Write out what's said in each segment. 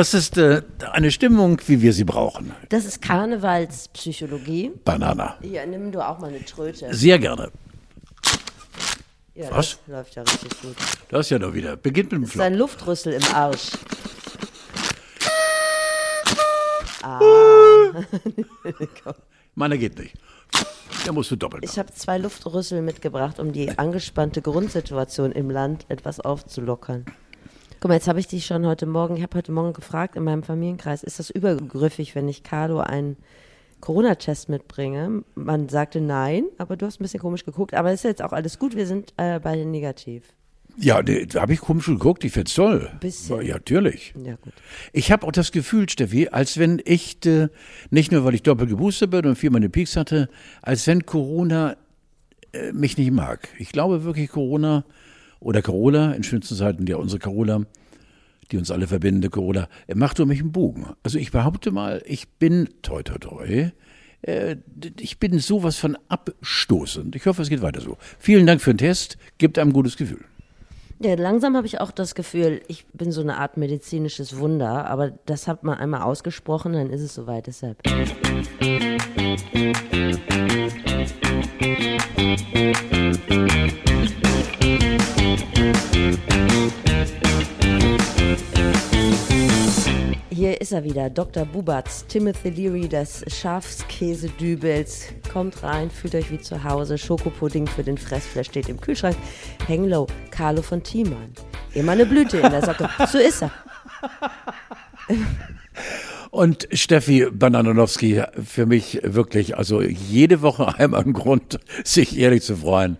Das ist äh, eine Stimmung, wie wir sie brauchen. Das ist Karnevalspsychologie. Banana. Hier, nimm du auch mal eine Tröte. Sehr gerne. Ja, Was? Das läuft ja richtig gut. Das ist ja doch wieder. Beginnt mit dem Das ist ein Flop. Luftrüssel im Arsch. Meiner geht nicht. Der musst du doppelt Ich habe zwei Luftrüssel mitgebracht, um die angespannte Grundsituation im Land etwas aufzulockern. Guck mal, jetzt habe ich dich schon heute Morgen, ich habe heute Morgen gefragt in meinem Familienkreis, ist das übergriffig, wenn ich Carlo einen Corona-Test mitbringe? Man sagte nein, aber du hast ein bisschen komisch geguckt. Aber ist jetzt auch alles gut, wir sind äh, beide negativ. Ja, da habe ich komisch geguckt. Ich find's toll. Bisschen. Ja, natürlich. Ja, gut. Ich habe auch das Gefühl, Steffi, als wenn ich, äh, nicht nur weil ich doppelt geboostert bin und viermal eine Peaks hatte, als wenn Corona äh, mich nicht mag. Ich glaube wirklich, Corona oder Carola, in schönsten Zeiten ja unsere Carola, die uns alle verbindende Carola, macht um mich einen Bogen. Also ich behaupte mal, ich bin toi toi toi. äh, Ich bin sowas von abstoßend. Ich hoffe, es geht weiter so. Vielen Dank für den Test. Gibt einem gutes Gefühl. Ja, langsam habe ich auch das Gefühl, ich bin so eine Art medizinisches Wunder, aber das hat man einmal ausgesprochen, dann ist es soweit. Deshalb. Hier er wieder, Dr. Bubatz, Timothy Leary des Schafskäse-Dübels. Kommt rein, fühlt euch wie zu Hause. Schokopudding für den Fressflash steht im Kühlschrank. Henglow, Carlo von Thiemann. Immer eine Blüte in der Socke. So ist er. Und Steffi Bananowski, für mich wirklich, also jede Woche einmal ein Grund, sich ehrlich zu freuen,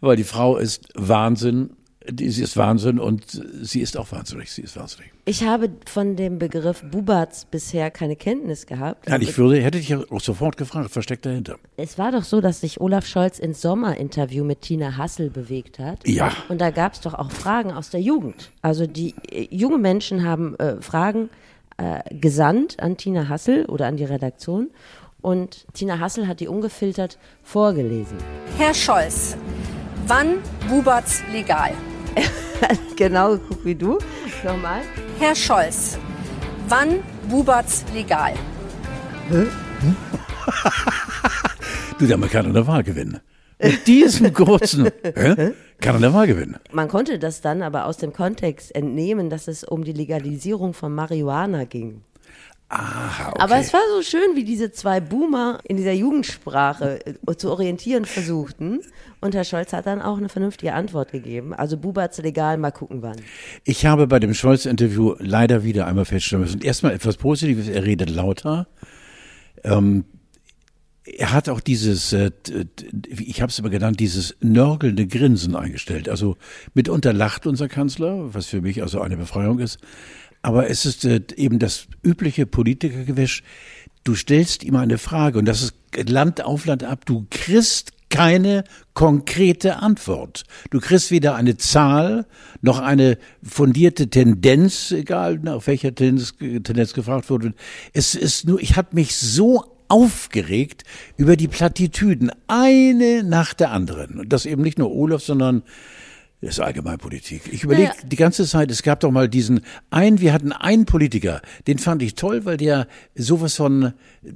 weil die Frau ist Wahnsinn, die, sie ist Wahnsinn und sie ist auch wahnsinnig, sie ist wahnsinnig. Ich habe von dem Begriff Bubatz bisher keine Kenntnis gehabt. Nein, ich würde, hätte dich ja auch sofort gefragt, was steckt dahinter? Es war doch so, dass sich Olaf Scholz ins Sommerinterview mit Tina Hassel bewegt hat. Ja. Und da gab es doch auch Fragen aus der Jugend. Also die äh, junge Menschen haben äh, Fragen äh, gesandt an Tina Hassel oder an die Redaktion. Und Tina Hassel hat die ungefiltert vorgelesen. Herr Scholz, wann Bubatz legal? genau geguckt wie du. Nochmal. Herr Scholz, wann Bubatz legal? Du, der kann an der Wahl gewinnen. Mit diesem kurzen, hä? kann an der Wahl gewinnen. Man konnte das dann aber aus dem Kontext entnehmen, dass es um die Legalisierung von Marihuana ging. Aha, okay. Aber es war so schön, wie diese zwei Boomer in dieser Jugendsprache äh, zu orientieren versuchten. Und Herr Scholz hat dann auch eine vernünftige Antwort gegeben. Also Bubatz legal, mal gucken wann. Ich habe bei dem Scholz-Interview leider wieder einmal feststellen müssen. Erstmal etwas Positives, er redet lauter. Ähm, er hat auch dieses, äh, ich habe es immer genannt, dieses nörgelnde Grinsen eingestellt. Also mitunter lacht unser Kanzler, was für mich also eine Befreiung ist. Aber es ist äh, eben das übliche Politikergewisch. Du stellst ihm eine Frage und das ist Land auf Land ab. Du kriegst keine konkrete Antwort. Du kriegst weder eine Zahl noch eine fundierte Tendenz, egal nach welcher Tendenz, Tendenz gefragt wurde. Es ist nur, ich habe mich so aufgeregt über die Plattitüden, eine nach der anderen. Und das eben nicht nur Olaf, sondern das ist Allgemeinpolitik. Ich überlege Naja. die ganze Zeit, es gab doch mal diesen einen, wir hatten einen Politiker, den fand ich toll, weil der sowas von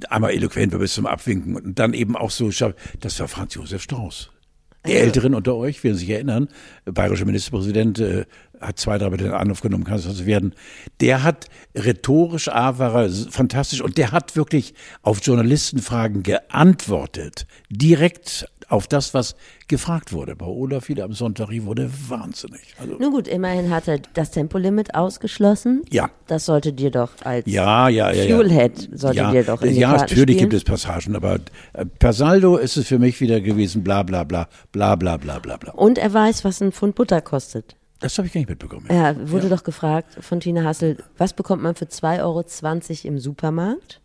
einmal eloquent war bis zum Abwinken und dann eben auch so, das war Franz Josef Strauß. Die Älteren unter euch werden sich erinnern, bayerischer Ministerpräsident äh, hat zwei, drei Mal Anruf genommen, kann das also werden. Der hat rhetorisch, A, war er fantastisch und der hat wirklich auf Journalistenfragen geantwortet. Direkt auf das, was gefragt wurde. Bei Olaf wieder am Sonntag wurde wahnsinnig. Also Nun gut, immerhin hat er das Tempolimit ausgeschlossen. Ja. Das sollte dir doch als ja, ja, ja, ja. Fuelhead sollte ja, dir doch in Ja, natürlich spielen. gibt es Passagen, aber äh, per Saldo ist es für mich wieder gewesen, bla bla, bla bla bla bla bla. Und er weiß, was ein Pfund Butter kostet. Das habe ich gar nicht mitbekommen. Er wurde doch gefragt von Tina Hassel, was bekommt man für 2,20 Euro im Supermarkt?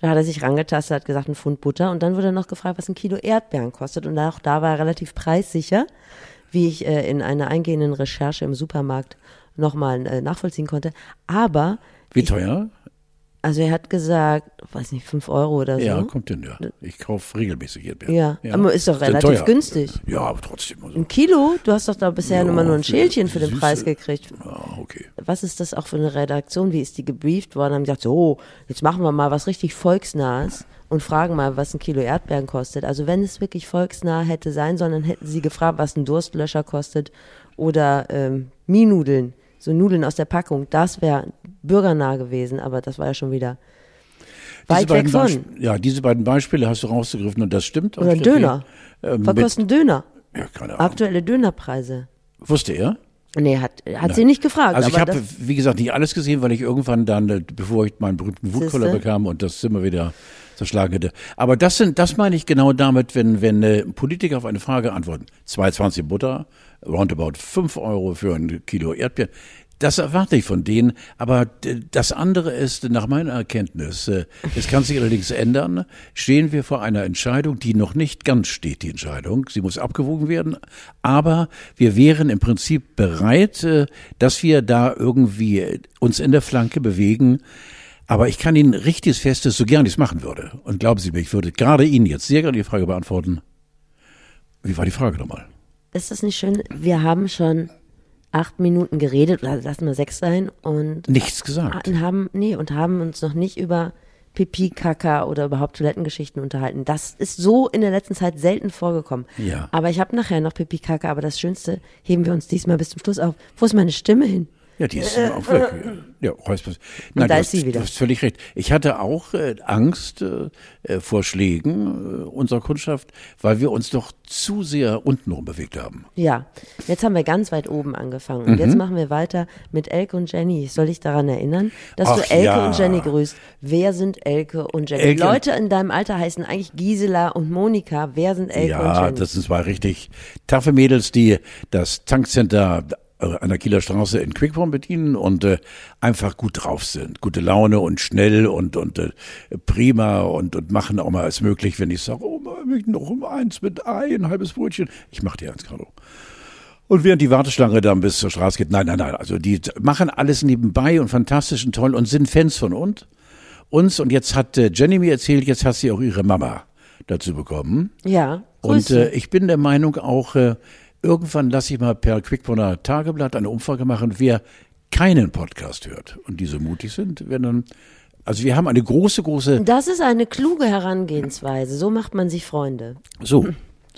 Da hat er sich rangetastet, hat gesagt, ein Pfund Butter. Und dann wurde er noch gefragt, was ein Kilo Erdbeeren kostet. Und auch da war er relativ preissicher, wie ich äh, in einer eingehenden Recherche im Supermarkt nochmal äh, nachvollziehen konnte. Aber Wie teuer? Also er hat gesagt, weiß nicht, 5 Euro oder so. Ja, kommt hin, ja. Ich kaufe regelmäßig Erdbeeren. Ja, aber ist doch relativ teuer. günstig. Ja, aber trotzdem. Also, Ein Kilo? Du hast doch da bisher Ja, immer nur ein Schälchen für den süße- Preis gekriegt. ja, okay. Was ist das auch für eine Redaktion? Wie ist die gebrieft worden? Haben gesagt, so, jetzt machen wir mal was richtig Volksnahes und fragen mal, was ein Kilo Erdbeeren kostet. Also wenn es wirklich volksnah hätte sein sollen, dann hätten sie gefragt, was ein Durstlöscher kostet oder ähm, Mienudeln, so Nudeln aus der Packung. Das wäre bürgernah gewesen, aber das war ja schon wieder Diese weit weg beiden von. Beisp- Ja, diese beiden Beispiele hast du rausgegriffen und das stimmt. Oder. Döner. Ähm, Was kostet Döner? ja, keine Ahnung. Aktuelle Dönerpreise. Wusste er? Nee, hat, hat sie nicht gefragt. Also ich habe, wie gesagt, nicht alles gesehen, weil ich irgendwann dann, äh, bevor ich meinen berühmten Wutkoller bekam und das Zimmer wieder zerschlagen hätte. Aber das sind, das meine ich genau damit, wenn, wenn äh, Politiker auf eine Frage antworten. 2,20 Butter, roundabout 5 Euro für ein Kilo Erdbeeren. Das erwarte ich von denen, aber d- das andere ist, nach meiner Erkenntnis, äh, es kann sich allerdings ändern, stehen wir vor einer Entscheidung, die noch nicht ganz steht, die Entscheidung. Sie muss abgewogen werden, aber wir wären im Prinzip bereit, äh, dass wir da irgendwie äh, uns in der Flanke bewegen. Aber ich kann Ihnen richtiges Festes, so gern ich es machen würde. Und glauben Sie mir, ich würde gerade Ihnen jetzt sehr gerne die Frage beantworten. Wie war die Frage nochmal? Ist das nicht schön? Wir haben schon acht Minuten geredet, oder lassen wir sechs sein, und Nichts gesagt. und haben, nee, und haben uns noch nicht über Pipi, Kaka oder überhaupt Toilettengeschichten unterhalten. Das ist so in der letzten Zeit selten vorgekommen. Ja. Aber ich habe nachher noch Pipi, Kaka, aber das Schönste heben wir uns diesmal bis zum Schluss auf. Wo ist meine Stimme hin? Ja, die ist auch weg. Ja, Räuspers. Nein, da du ist hast, sie wieder. Du hast völlig recht. Ich hatte auch äh, Angst äh, äh, vor Schlägen äh, unserer Kundschaft, weil wir uns doch zu sehr untenrum bewegt haben. Ja, jetzt haben wir ganz weit oben angefangen. Und Mhm. jetzt machen wir weiter mit Elke und Jenny. Soll ich daran erinnern, dass Ach du Elke ja. und Jenny grüßt? Wer sind Elke und Jenny? Elke- Leute in deinem Alter heißen eigentlich Gisela und Monika. Wer sind Elke und ja, Jenny? das sind zwei richtig taffe Mädels, die das Tankcenter äh, an der Kieler Straße in Quickborn bedienen und äh, einfach gut drauf sind. Gute Laune und schnell und, und äh, prima und, und machen auch mal als möglich, wenn ich sage, oh, möchten noch um eins mit Ei, ein halbes Brötchen. Ich mache dir eins, Carlo. Und während die Warteschlange dann bis zur Straße geht, nein, nein, nein, also die machen alles nebenbei und fantastisch und toll und sind Fans von uns. uns. Und jetzt hat äh, Jenny mir erzählt, jetzt hat sie auch ihre Mama dazu bekommen. ja, Und Grüße. äh, ich bin der Meinung auch, äh, irgendwann lasse ich mal per Quickborner Tageblatt eine Umfrage machen, wer keinen Podcast hört und die so mutig sind, werden dann, also wir haben eine große, große, das ist eine kluge Herangehensweise. So macht man sich Freunde. so,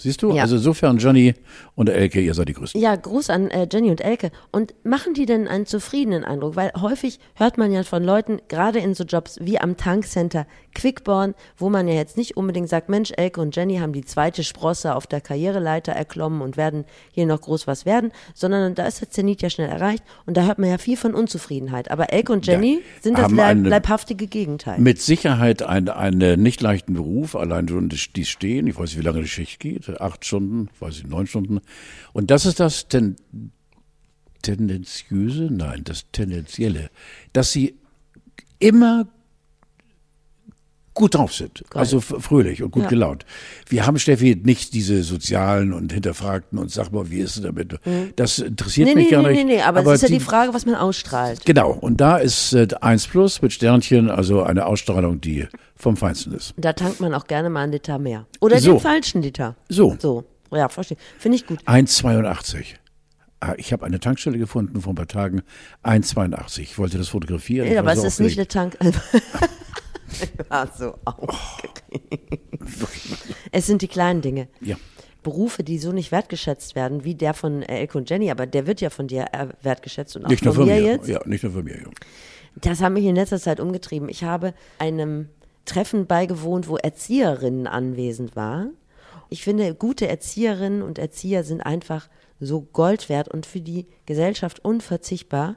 siehst du? Ja. Also insofern Johnny und Elke, ihr seid die Größten. Ja, Gruß an äh, Jenny und Elke. Und machen die denn einen zufriedenen Eindruck? Weil häufig hört man ja von Leuten, gerade in so Jobs wie am Tankcenter Quickborn, wo man ja jetzt nicht unbedingt sagt, Mensch, Elke und Jenny haben die zweite Sprosse auf der Karriereleiter erklommen und werden hier noch groß was werden, sondern da ist der Zenit ja schnell erreicht und da hört man ja viel von Unzufriedenheit. Aber Elke und Jenny Ja, sind das leib leibhaftige Gegenteil. Mit Sicherheit ein, einen nicht leichten Beruf, allein schon die die stehen, ich weiß nicht, wie lange die Schicht geht, acht Stunden, weiß ich, neun Stunden. Und das ist das ten, Tendenziöse, nein, das Tendenzielle, dass sie immer gut drauf sind, also f- fröhlich und gut Ja. gelaunt. Wir haben, Steffi, nicht diese sozialen und hinterfragten und sag mal, wie ist es damit? Das interessiert Mhm. nee, mich nee, gar nee, nicht. nee, nee, aber, es ist ja die- die Frage, was man ausstrahlt. Genau, und da ist äh, 1 Plus mit Sternchen, also eine Ausstrahlung, die vom Feinsten ist. Da tankt man auch gerne mal einen Liter mehr. Oder So. den falschen Liter. So. So, ja, verstehe. Finde ich gut. 1,82. Ah, Ich habe eine Tankstelle gefunden vor ein paar Tagen, 1,82. Ich wollte das fotografieren. Ja, aber es ist nicht eine Tank. War so aufgeregt. Es sind die kleinen Dinge. Ja. Berufe, die so nicht wertgeschätzt werden, wie der von äh, Elke und Jenny, aber der wird ja von dir äh, wertgeschätzt und auch Nicht nur von von mir mir. jetzt. Ja, nicht nur von mir. Ja. Das hat mich in letzter Zeit umgetrieben. Ich habe einem Treffen beigewohnt, wo Erzieherinnen anwesend waren. Ich finde, gute Erzieherinnen und Erzieher sind einfach so Gold wert und für die Gesellschaft unverzichtbar.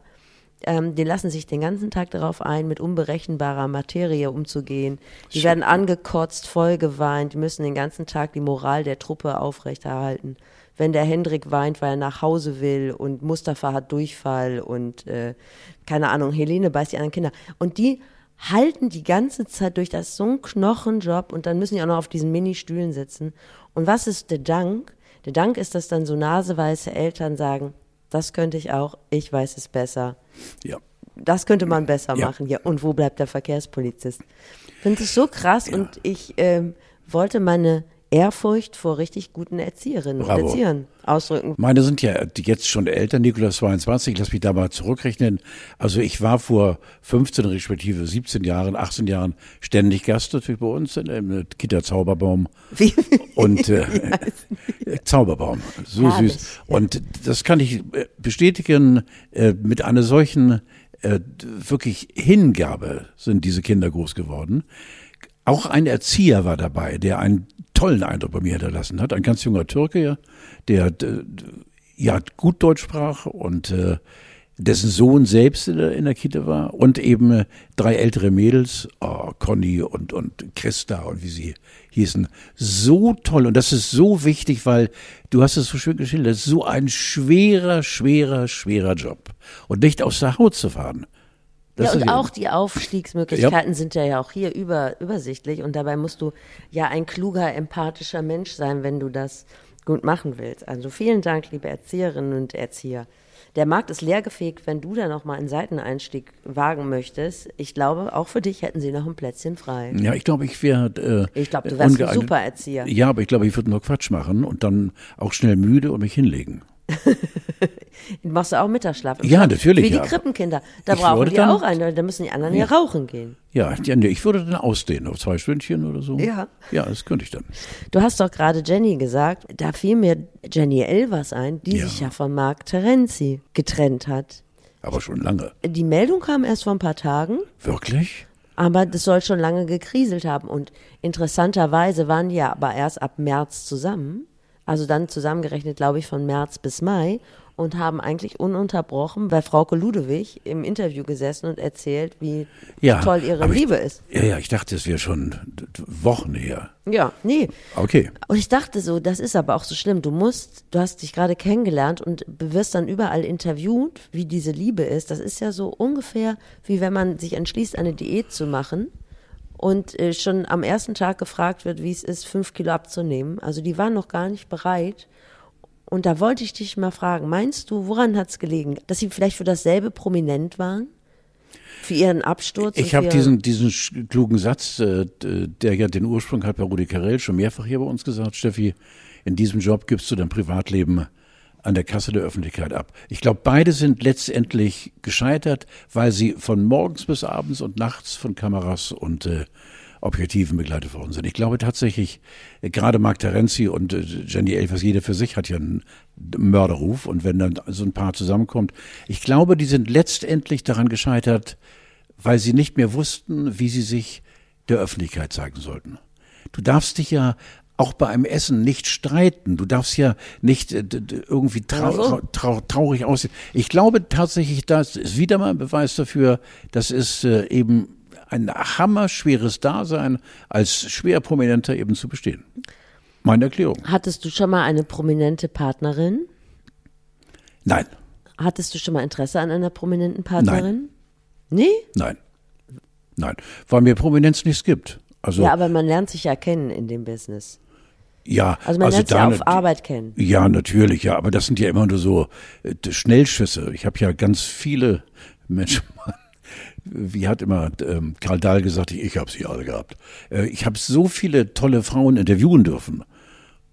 Ähm, die lassen sich den ganzen Tag darauf ein, mit unberechenbarer Materie umzugehen. Die werden angekotzt, voll geweint, die müssen den ganzen Tag die Moral der Truppe aufrechterhalten. Wenn der Hendrik weint, weil er nach Hause will und Mustafa hat Durchfall und äh, keine Ahnung, Helene beißt die anderen Kinder. Und die halten die ganze Zeit durch, das so ein Knochenjob und dann müssen die auch noch auf diesen Ministühlen sitzen. Und was ist der Dank? Der Dank ist, dass dann so naseweiße Eltern sagen, das könnte ich auch, ich weiß es besser. ja. das könnte man besser Ja. machen. Ja, und wo bleibt der Verkehrspolizist? Ich finde es so krass und ich ähm, wollte meine Ehrfurcht vor richtig guten Erzieherinnen und. Erziehern ausdrücken. Meine sind ja jetzt schon älter, Nikolaus 22, lass mich da mal zurückrechnen. Also ich war vor 15 respektive 17 Jahren, 18 Jahren ständig Gast natürlich bei uns in der Kita Zauberbaum. Wie, Und äh, Zauberbaum, so Herrlich, süß. Und das kann ich äh, bestätigen, äh, mit einer solchen äh, wirklich Hingabe sind diese Kinder groß geworden. Auch ein Erzieher war dabei, der einen tollen Eindruck bei mir hinterlassen hat. Ein ganz junger Türke, der äh, ja gut Deutsch sprach und äh, dessen Sohn selbst in der, in der Kita war und eben äh, drei ältere Mädels, oh, Conny und, und Christa und wie sie hießen. So toll und das ist so wichtig, weil du hast es so schön geschildert, so ein schwerer, schwerer, schwerer Job und nicht aus der Haut zu fahren. Das ja, und auch die Aufstiegsmöglichkeiten sind ja, ja auch hier über, übersichtlich und dabei musst du ja ein kluger, empathischer Mensch sein, wenn du das gut machen willst. Also vielen Dank, liebe Erzieherinnen und Erzieher. Der Markt ist leergefegt, wenn du da nochmal einen Seiteneinstieg wagen möchtest. Ich glaube, auch für dich hätten sie noch ein Plätzchen frei. Ja, ich glaube, ich wäre. Äh, Ich glaube, du wärst ein super Erzieher. Ja, aber ich glaube, ich würde nur Quatsch machen und dann auch schnell müde und mich hinlegen. Machst du auch Mittagsschlaf? Ja, natürlich, Wie die ja. Krippenkinder. Da Ich brauchen die dann- auch einen, da müssen die anderen ja, rauchen gehen. Ja, ja nee, ich würde dann ausdehnen auf zwei Stündchen oder so. Ja. Ja, das könnte ich dann. Du hast doch gerade Jenny gesagt, da fiel mir Jenny Elvers ein, die Ja. sich ja von Marc Terenzi getrennt hat. Aber schon lange. Die Meldung kam erst vor ein paar Tagen, Wirklich? aber das soll schon lange gekriselt haben. Und interessanterweise waren die ja aber erst ab März zusammen. Also dann zusammengerechnet, glaube ich, von März bis Mai und haben eigentlich ununterbrochen bei Frauke Ludewig im Interview gesessen und erzählt, wie Ja. toll ihre aber ich- Liebe ist. Ja, ja, ich dachte, es wäre schon Wochen her. Ja, nee. Okay. Und ich dachte so, das ist aber auch so schlimm. Du musst, du hast dich gerade kennengelernt und wirst dann überall interviewt, wie diese Liebe ist. Das ist ja so ungefähr, wie wenn man sich entschließt, eine Diät zu machen und äh, schon am ersten Tag gefragt wird, wie es ist, fünf Kilo abzunehmen. Also die waren noch gar nicht bereit. Und da wollte ich dich mal fragen, meinst du, woran hat es gelegen? Dass sie vielleicht für dasselbe prominent waren? Für ihren Absturz? Ich habe diesen, diesen klugen Satz, äh, der ja den Ursprung hat bei Rudi Carell, schon mehrfach hier bei uns gesagt, Steffi, in diesem Job gibst du dein Privatleben an der Kasse der Öffentlichkeit ab. Ich glaube, beide sind letztendlich gescheitert, weil sie von morgens bis abends und nachts von Kameras und äh, Objektiven begleitet worden sind. Ich glaube tatsächlich, äh, gerade Marc Terenzi und äh, Jenny Elvers, jeder für sich hat ja einen Mörderruf. Und wenn dann so ein Paar zusammenkommt, ich glaube, die sind letztendlich daran gescheitert, weil sie nicht mehr wussten, wie sie sich der Öffentlichkeit zeigen sollten. Du darfst dich ja auch bei einem Essen nicht streiten. Du darfst ja nicht äh, irgendwie trau Ach so. trau trau traurig aussehen. Ich glaube tatsächlich, das ist wieder mal ein Beweis dafür, das ist äh, eben ein hammerschweres Dasein als schwer Prominenter eben zu bestehen. Meine Erklärung. Hattest du schon mal eine prominente Partnerin? Nein, Hattest du schon mal Interesse an einer prominenten Partnerin? Nee? nein, nein, weil mir Prominenz nichts gibt. Also Ja, aber man lernt sich ja kennen in dem Business. Ja, Also man lernt sich ja da- auf Arbeit kennen. Ja, natürlich, ja, aber das sind ja immer nur so äh, Schnellschüsse. Ich habe ja ganz viele Menschen. Wie hat immer ähm, Karl Dahl gesagt, ich, ich habe sie alle gehabt. Äh, ich habe so viele tolle Frauen interviewen dürfen.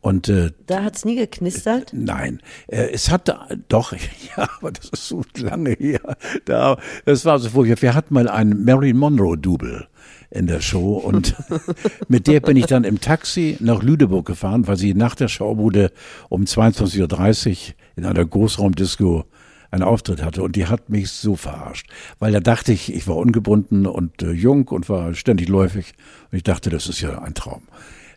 Und äh, Da hat's nie geknistert. Nein, äh, es hatte doch, ja, aber das ist so lange her. Da, das war so furchtbar. Wir hatten mal einen Marilyn Monroe-Double in der Show und mit der bin ich dann im Taxi nach Lüneburg gefahren, weil sie nach der Schaubude um 22.30 Uhr in einer Großraumdisco einen Auftritt hatte und die hat mich so verarscht, weil da dachte ich, ich war ungebunden und äh, jung und war ständig läufig und ich dachte, das ist ja ein Traum.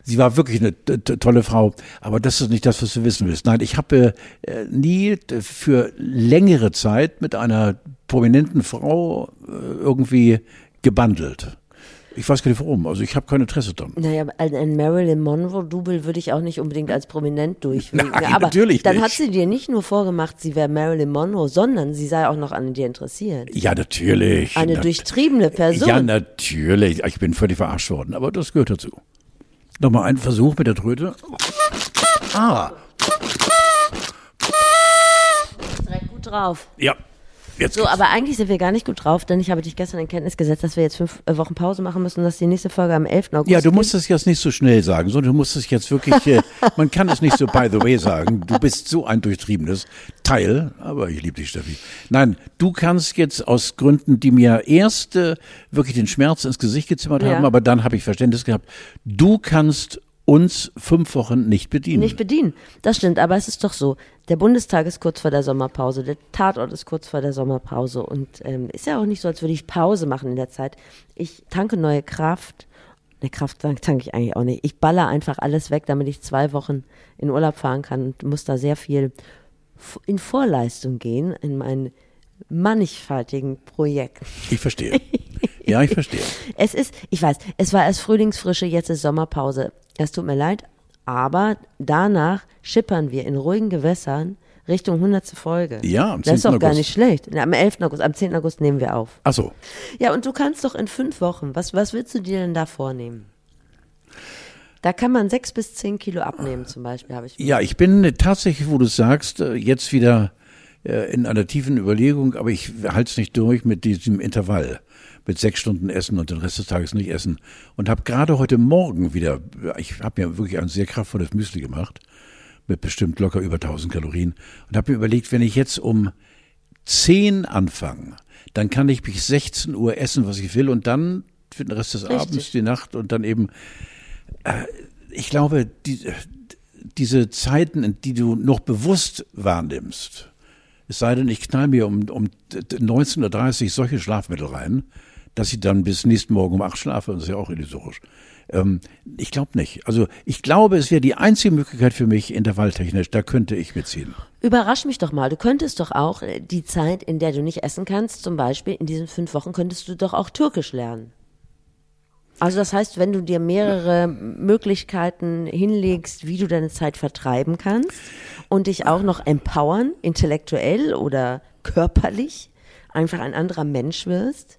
Sie war wirklich eine tolle Frau, aber das ist nicht das, was du wissen willst. Nein, ich habe äh, nie für längere Zeit mit einer prominenten Frau äh, irgendwie gebandelt. Ich weiß gar nicht warum, also ich habe kein Interesse dran. Naja, ein, ein Marilyn Monroe-Double würde ich auch nicht unbedingt als prominent durchwinken. Nein, aber natürlich dann nicht. hat sie dir nicht nur vorgemacht, sie wäre Marilyn Monroe, sondern sie sei auch noch an dir interessiert. Ja, natürlich. Eine Nat- durchtriebene Person. Ja, natürlich. Ich bin völlig verarscht worden, aber das gehört dazu. Nochmal ein Versuch mit der Tröte. Ah, direkt gut drauf. ja. Jetzt So, geht's. aber eigentlich sind wir gar nicht gut drauf, denn ich habe dich gestern in Kenntnis gesetzt, dass wir jetzt fünf äh, Wochen Pause machen müssen und dass die nächste Folge am 11. August Ja, du musst es jetzt nicht so schnell sagen, sondern du musst es jetzt wirklich, äh, man kann es nicht so by the way sagen. Du bist so ein durchtriebenes Teil, aber ich liebe dich, Steffi. Nein, du kannst jetzt aus Gründen, die mir erst äh, wirklich den Schmerz ins Gesicht gezimmert Ja. haben, aber dann habe ich Verständnis gehabt, du kannst uns fünf Wochen nicht bedienen. nicht bedienen. Das stimmt, aber es ist doch so. Der Bundestag ist kurz vor der Sommerpause, der Tatort ist kurz vor der Sommerpause und ähm, ist ja auch nicht so, als würde ich Pause machen in der Zeit. Ich tanke neue Kraft. Ne, Kraft tank- tanke ich eigentlich auch nicht. Ich baller einfach alles weg, damit ich zwei Wochen in Urlaub fahren kann und muss da sehr viel in Vorleistung gehen in meinen mannigfaltigen Projekten. ich verstehe. Ja, ich verstehe. Es ist, ich weiß, es war erst Frühlingsfrische, jetzt ist Sommerpause. Es tut mir leid, aber danach schippern wir in ruhigen Gewässern Richtung 100. Folge. Ja, am Das ist 10. doch gar August. nicht schlecht. Am 11. August, am 10. August nehmen wir auf. Ach so. Ja, und du kannst doch in fünf Wochen, was, was willst du dir denn da vornehmen? Da kann man sechs bis zehn Kilo abnehmen zum Beispiel, habe ich. Ja, ich bin äh, tatsächlich, wo du sagst, äh, jetzt wieder äh, in einer tiefen Überlegung, aber ich halte es nicht durch mit diesem Intervall. Mit sechs Stunden Essen und den Rest des Tages nicht essen. Und habe gerade heute Morgen wieder, ich habe mir wirklich ein sehr kraftvolles Müsli gemacht, mit bestimmt locker über 1000 Kalorien. Und habe mir überlegt, wenn ich jetzt um 10 anfange, dann kann ich bis 16 Uhr essen, was ich will und dann für den Rest des Richtig. Abends, die Nacht und dann eben ich glaube, die, diese Zeiten, die du noch bewusst wahrnimmst, es sei denn, ich knall mir um, um 19.30 Uhr solche Schlafmittel rein, dass ich dann bis nächsten Morgen um acht schlafe, das ist ja auch illusorisch. Ähm, ich glaube nicht. Also ich glaube, es wäre die einzige Möglichkeit für mich intervalltechnisch, da könnte ich mitziehen. Überrasch mich doch mal. Du könntest doch auch äh, die Zeit, in der du nicht essen kannst, zum Beispiel in diesen fünf Wochen, könntest du doch auch Türkisch lernen. Also das heißt, wenn du dir mehrere Möglichkeiten hinlegst, wie du deine Zeit vertreiben kannst und dich auch noch empowern, intellektuell oder körperlich, einfach ein anderer Mensch wirst.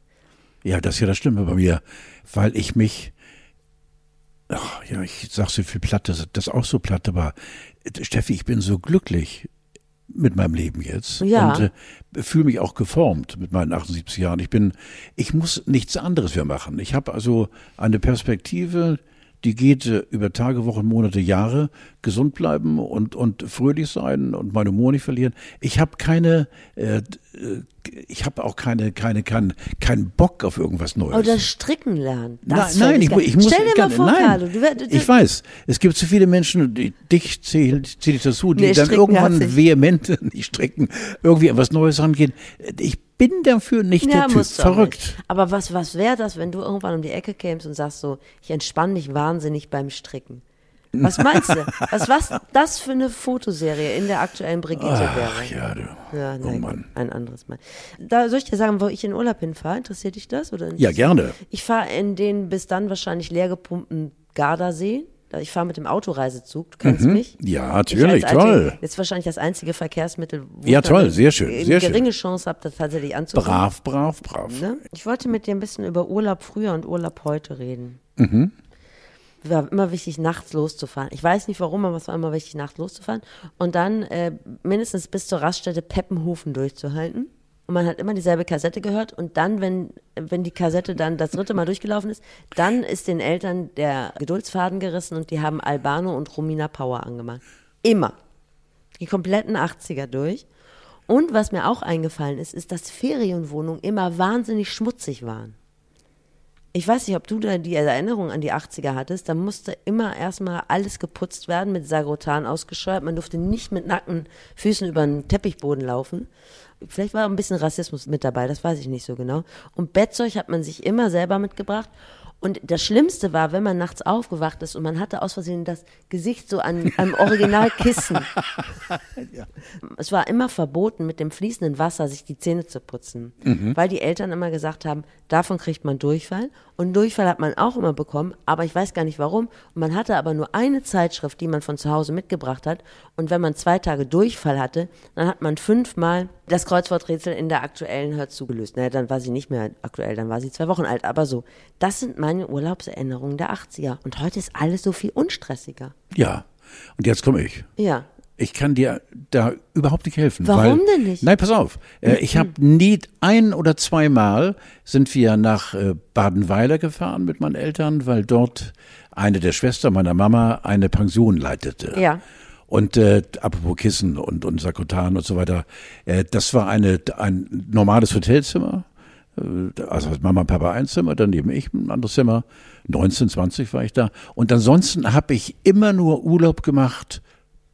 Ja, das ist ja das Stimme bei mir, weil ich mich, ach, ja, ich sag so viel platt, das, das ist auch so platt, aber äh, Steffi, ich bin so glücklich mit meinem Leben jetzt Ja. und äh, fühle mich auch geformt mit meinen 78 Jahren. Ich bin, ich muss nichts anderes mehr machen. Ich habe also eine Perspektive, die geht äh, über Tage, Wochen, Monate, Jahre, gesund bleiben und, und fröhlich sein und meine Humor nicht verlieren. Ich habe keine, äh, ich habe auch keine, keine, keinen keinen Bock auf irgendwas Neues. Oder stricken lernen. Das nein, nein, ich, ich muss Stell dir mal vor, nein, Carlo, du, du, ich weiß, es gibt zu viele Menschen, die, dich zähle zähl ich dazu, die Nee, dann irgendwann vehement nicht stricken, irgendwie an was Neues rangehen. Ich bin dafür nicht der Typ. Verrückt. nicht. Aber was, was wäre das, wenn du irgendwann um die Ecke kämst und sagst so, ich entspanne mich wahnsinnig beim Stricken? Was meinst du? Was, was das für eine Fotoserie in der aktuellen Brigitte wäre? Ach ja, du. Ja, oh nein, Mann. ein anderes Mal. Da soll ich dir sagen, wo ich in Urlaub hinfahre? Interessiert dich das? Oder Ja, gerne. Ich fahre in den bis dann wahrscheinlich leergepumpten Gardasee. Ich fahre mit dem Autoreisezug, du kennst mich. Mhm. Ja, Ich natürlich, alte- toll. Jetzt wahrscheinlich das einzige Verkehrsmittel, wo Ja, toll, sehr schön, eine sehr schön. geringe Chance habe, das tatsächlich anzukommen. Brav, brav, brav. Ne? Ich wollte mit dir ein bisschen über Urlaub früher und Urlaub heute reden. Mhm. War immer wichtig, nachts loszufahren. Ich weiß nicht warum, aber es war immer wichtig, nachts loszufahren. Und dann äh, mindestens bis zur Raststätte Peppenhofen durchzuhalten. Und man hat immer dieselbe Kassette gehört. Und dann, wenn, wenn die Kassette dann das dritte Mal durchgelaufen ist, dann ist den Eltern der Geduldsfaden gerissen und die haben Albano und Romina Power angemacht. Immer. Die kompletten 80er durch. Und was mir auch eingefallen ist, ist, dass Ferienwohnungen immer wahnsinnig schmutzig waren. Ich weiß nicht, ob du da die Erinnerung an die 80er hattest. Da musste immer erstmal alles geputzt werden, mit Sagrotan ausgescheuert. Man durfte nicht mit nackten Füßen über den Teppichboden laufen. Vielleicht war ein bisschen Rassismus mit dabei, das weiß ich nicht so genau. Und Bettzeug hat man sich immer selber mitgebracht. Und das Schlimmste war, wenn man nachts aufgewacht ist und man hatte aus Versehen das Gesicht so an einem Originalkissen. Es war immer verboten, mit dem fließenden Wasser sich die Zähne zu putzen, weil die Eltern immer gesagt haben, davon kriegt man Durchfall. Und Durchfall hat man auch immer bekommen, aber ich weiß gar nicht warum. Und man hatte aber nur eine Zeitschrift, die man von zu Hause mitgebracht hat. Und wenn man zwei Tage Durchfall hatte, dann hat man fünfmal das Kreuzworträtsel in der aktuellen Hör zugelöst. Naja, dann war sie nicht mehr aktuell, dann war sie zwei Wochen alt. Aber so, das sind meine Urlaubserinnerungen der 80er. Und heute ist alles so viel unstressiger. Ja. Und jetzt komme ich. Ja. Ich kann dir da überhaupt nicht helfen. Warum weil, denn nicht? Nein, pass auf. Äh, ich habe nie ein oder zweimal sind wir nach äh, Badenweiler gefahren mit meinen Eltern, weil dort eine der Schwestern meiner Mama eine Pension leitete. Ja. Und äh, apropos Kissen und, und Sakotan und so weiter, äh, das war eine, ein normales Hotelzimmer. Äh, Also Mama und Papa ein Zimmer, daneben ich ein anderes Zimmer. 19, 20 war ich da. Und ansonsten habe ich immer nur Urlaub gemacht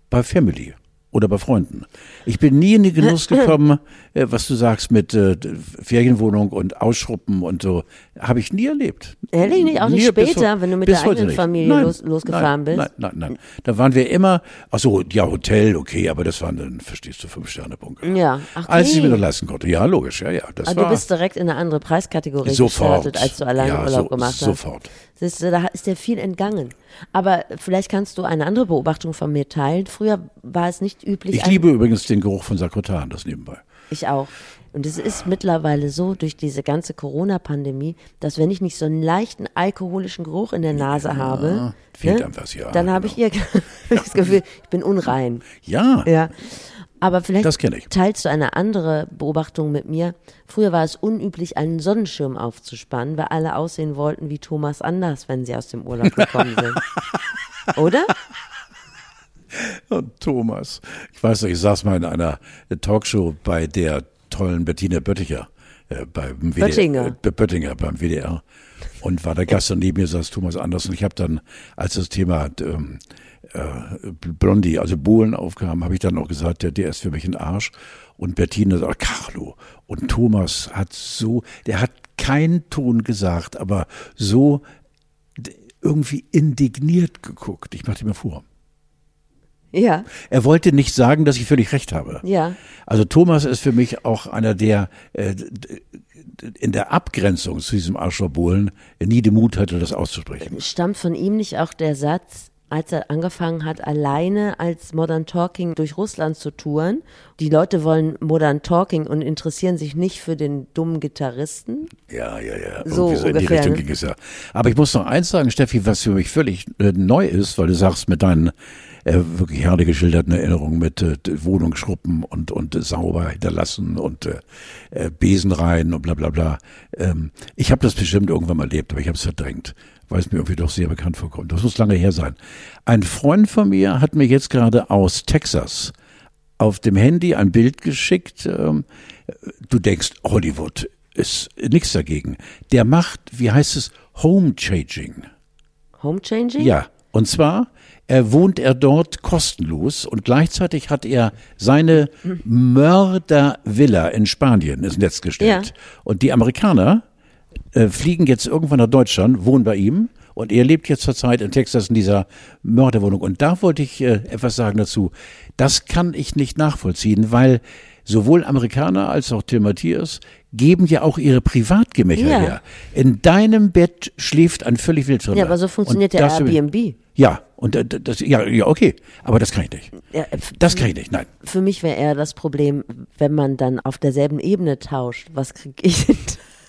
bei Family oder bei Freunden. Ich bin nie in den Genuss gekommen, äh, was du sagst mit äh, Ferienwohnung und Ausschruppen und so. Habe ich nie erlebt. Ehrlich nicht? Auch nicht Nie, bis später, wenn du mit der eigenen nicht. Familie Nein, los- losgefahren nein, bist? Nein, nein, nein. Da waren wir immer, ach so, ja, Hotel, okay, aber das waren dann, verstehst du, Fünf-Sterne-Punkte. Ja, ach, Als ich okay. mir das leisten konnte. Ja, logisch, ja, ja. Das Aber war du bist direkt in eine andere Preiskategorie sofort. gestartet, als du alleine ja, Urlaub so, gemacht hast. Sofort. Siehst du, da ist dir viel entgangen. Aber vielleicht kannst du eine andere Beobachtung von mir teilen. Früher war es nicht üblich. Ich liebe übrigens den Geruch von Sakrotan, das nebenbei. Ich auch. Und es ist mittlerweile so durch diese ganze Corona-Pandemie, dass wenn ich nicht so einen leichten alkoholischen Geruch in der Nase habe, ne, fehlt einem was, ja, dann habe ich genau. hier das Gefühl, ich bin unrein. Ja, Ja. Aber vielleicht Das ich. teilst du eine andere Beobachtung mit mir. Früher war es unüblich, einen Sonnenschirm aufzuspannen, weil alle aussehen wollten wie Thomas Anders, wenn sie aus dem Urlaub gekommen sind. Oder? Und Thomas. Ich weiß noch, ich saß mal in einer Talkshow bei der tollen Bettina Bötticher. Äh, beim WDR, Böttinger. Äh, Böttinger beim WDR. Und war der Gast und neben mir saß Thomas Anders. Und ich habe dann, als das Thema ähm, äh, Blondie, also Bohlen aufkam, habe ich dann auch gesagt, der, der ist für mich ein Arsch. Und Bettina sagt, Carlo. Und Thomas hat so, der hat keinen Ton gesagt, aber so irgendwie indigniert geguckt. Ich machte mir vor. Ja. Er wollte nicht sagen, dass ich völlig recht habe. Ja. Also Thomas ist für mich auch einer, der äh, in der Abgrenzung zu diesem Arschlochbohlen nie den Mut hatte, das auszusprechen. Stammt von ihm nicht auch der Satz, als er angefangen hat, alleine als Modern Talking durch Russland zu touren? Die Leute wollen Modern Talking und interessieren sich nicht für den dummen Gitarristen. Ja, ja, ja. So Irgendwie in die ungefähr, Richtung ne? ging es ja. Aber ich muss noch eins sagen, Steffi, was für mich völlig äh, neu ist, weil du sagst, mit deinen äh, wirklich herrlich geschilderten Erinnerungen mit äh, Wohnungsschruppen und, und äh, sauber hinterlassen und äh, äh, Besen rein und bla bla bla. Ähm, ich habe das bestimmt irgendwann mal erlebt, aber ich habe es verdrängt, weil es mir irgendwie doch sehr bekannt vorkommt. Das muss lange her sein. Ein Freund von mir hat mir jetzt gerade aus Texas auf dem Handy ein Bild geschickt. Ähm, du denkst, Hollywood ist nichts dagegen. Der macht, wie heißt es, Home Changing. Home Changing? Ja, und zwar äh, wohnt er dort kostenlos und gleichzeitig hat er seine Mördervilla in Spanien ins Netz gestellt. Ja. Und die Amerikaner äh, fliegen jetzt irgendwann nach Deutschland, wohnen bei ihm und er lebt jetzt zurzeit in Texas in dieser Mörderwohnung. Und da wollte ich äh, etwas sagen dazu. Das kann ich nicht nachvollziehen, weil sowohl Amerikaner als auch Tim Matthias geben ja auch ihre Privatgemächer Ja. her. In deinem Bett schläft ein völlig Wildfremder. Ja, aber so funktioniert der Airbnb. Ja, und äh, das, ja, ja, okay. Aber das kann ich nicht. Ja, f- Das kann ich nicht, nein. Für mich wäre eher das Problem, wenn man dann auf derselben Ebene tauscht. Was krieg ich denn?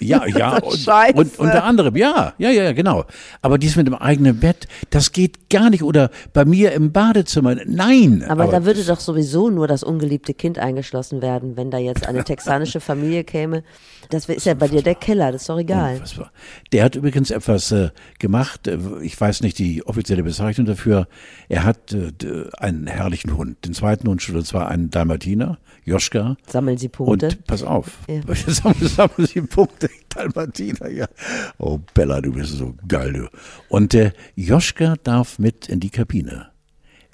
Ja, ja, und, und unter anderem, ja, ja, ja, genau. Aber dies mit dem eigenen Bett, das geht gar nicht. Oder bei mir im Badezimmer, nein. Aber, da würde doch sowieso nur das ungeliebte Kind eingeschlossen werden, wenn da jetzt eine texanische Familie käme. Das ist ja bei dir der Keller, das ist doch egal. Unfassbar. Der hat übrigens etwas äh, gemacht, äh, ich weiß nicht die offizielle Bezeichnung dafür. Er hat äh, einen herrlichen Hund, den zweiten Hund schon, und zwar einen Dalmatiner, Joschka. Sammeln Sie Punkte. Und pass auf, Ja. sammeln Sie Punkte, Dalmatiner, ja. Oh Bella, du bist so geil, du. Und äh, Joschka darf mit in die Kabine.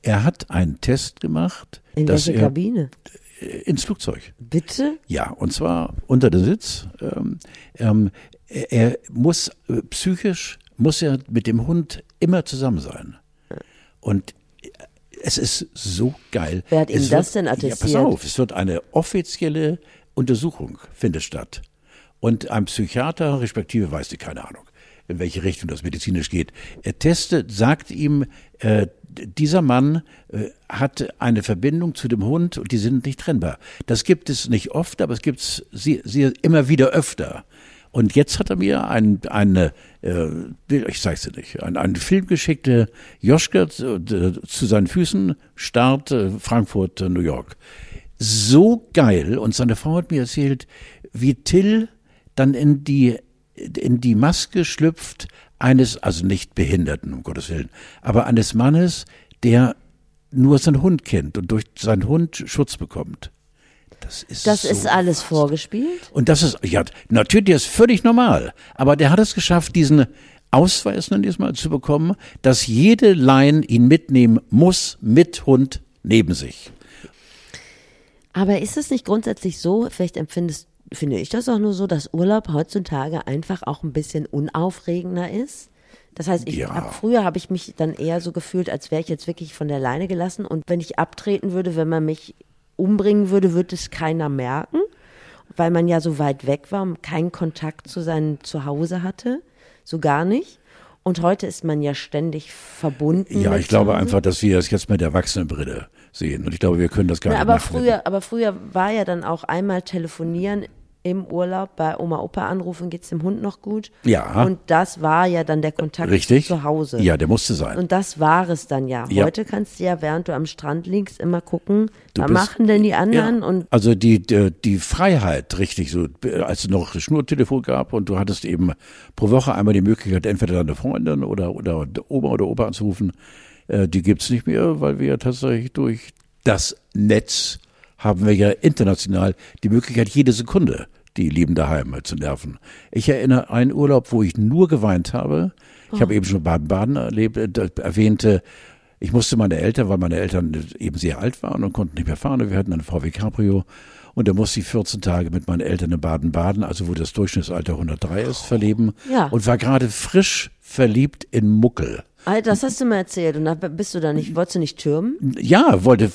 Er hat einen Test gemacht, In welche er Kabine? äh, ins Flugzeug. Bitte? Ja, und zwar unter der Sitz. Ähm, ähm, er, er muss äh, psychisch muss er mit dem Hund immer zusammen sein. Und äh, es ist so geil. Wer hat ihm das denn Ja, pass attestiert? auf, es wird eine offizielle Untersuchung findet statt. Und ein Psychiater, respektive weiß ich keine Ahnung, in welche Richtung das medizinisch geht. Er testet, sagt ihm, äh, dieser Mann äh, hat eine Verbindung zu dem Hund und die sind nicht trennbar. Das gibt es nicht oft, aber es gibt es sie, sie immer wieder öfter. Und jetzt hat er mir ein, eine, äh, ich zeig's dir nicht, ein, einen Film geschickt, äh, Joschka zu, zu seinen Füßen, Start äh, Frankfurt, äh, New York. So geil. Und seine Frau hat mir erzählt, wie Till dann in die, in die Maske schlüpft eines, also nicht Behinderten, um Gottes Willen, aber eines Mannes, der nur seinen Hund kennt und durch seinen Hund Schutz bekommt. Das ist, Das so ist alles fast. vorgespielt. Und das ist, ja, natürlich, ist völlig normal. Aber der hat es geschafft, diesen Ausweis, nenn ich es mal, zu bekommen, dass jede Line ihn mitnehmen muss, mit Hund neben sich. Aber ist es nicht grundsätzlich so, vielleicht empfindest, finde ich das auch nur so, dass Urlaub heutzutage einfach auch ein bisschen unaufregender ist? Das heißt, ich Ja. hab, früher habe ich mich dann eher so gefühlt, als wäre ich jetzt wirklich von der Leine gelassen. Und wenn ich abtreten würde, wenn man mich umbringen würde, würde es keiner merken, weil man ja so weit weg war und keinen Kontakt zu seinem Zuhause hatte, so gar nicht. Und heute ist man ja ständig verbunden. Ja, ich glaube einfach, dass wir es jetzt mit der Erwachsenenbrille sehen. Und ich glaube, wir können das gar Na, nicht aber früher, aber früher war ja dann auch einmal telefonieren im Urlaub bei Oma Opa anrufen, geht's dem Hund noch gut? Ja. Und das war ja dann der Kontakt Richtig? zu Hause. Ja, der musste sein. Und das war es dann ja. Ja. Heute kannst du ja, während du am Strand liegst, immer gucken, Du was bist- machen denn die anderen? Ja. Und also die, die, die Freiheit, richtig, so, als es noch Schnurtelefon gab und du hattest eben pro Woche einmal die Möglichkeit, entweder deine Freundin oder, oder Oma oder Opa anzurufen, äh, die gibt's nicht mehr, weil wir ja tatsächlich durch das Netz haben wir ja international die Möglichkeit, jede Sekunde die Lieben daheim zu nerven. Ich erinnere einen Urlaub, wo ich nur geweint habe. Ich habe eben schon Baden-Baden erlebt, äh, erwähnte, ich musste meine Eltern, weil meine Eltern eben sehr alt waren und konnten nicht mehr fahren. Wir hatten eine VW Cabrio. Und da musste ich 14 Tage mit meinen Eltern in Baden-Baden, also wo das Durchschnittsalter 103 ist, verleben. Ja. Und war gerade frisch verliebt in Muckel. Alter, das hast du mir erzählt. Und da bist du da nicht, wolltest du nicht türmen? Ja, wollte,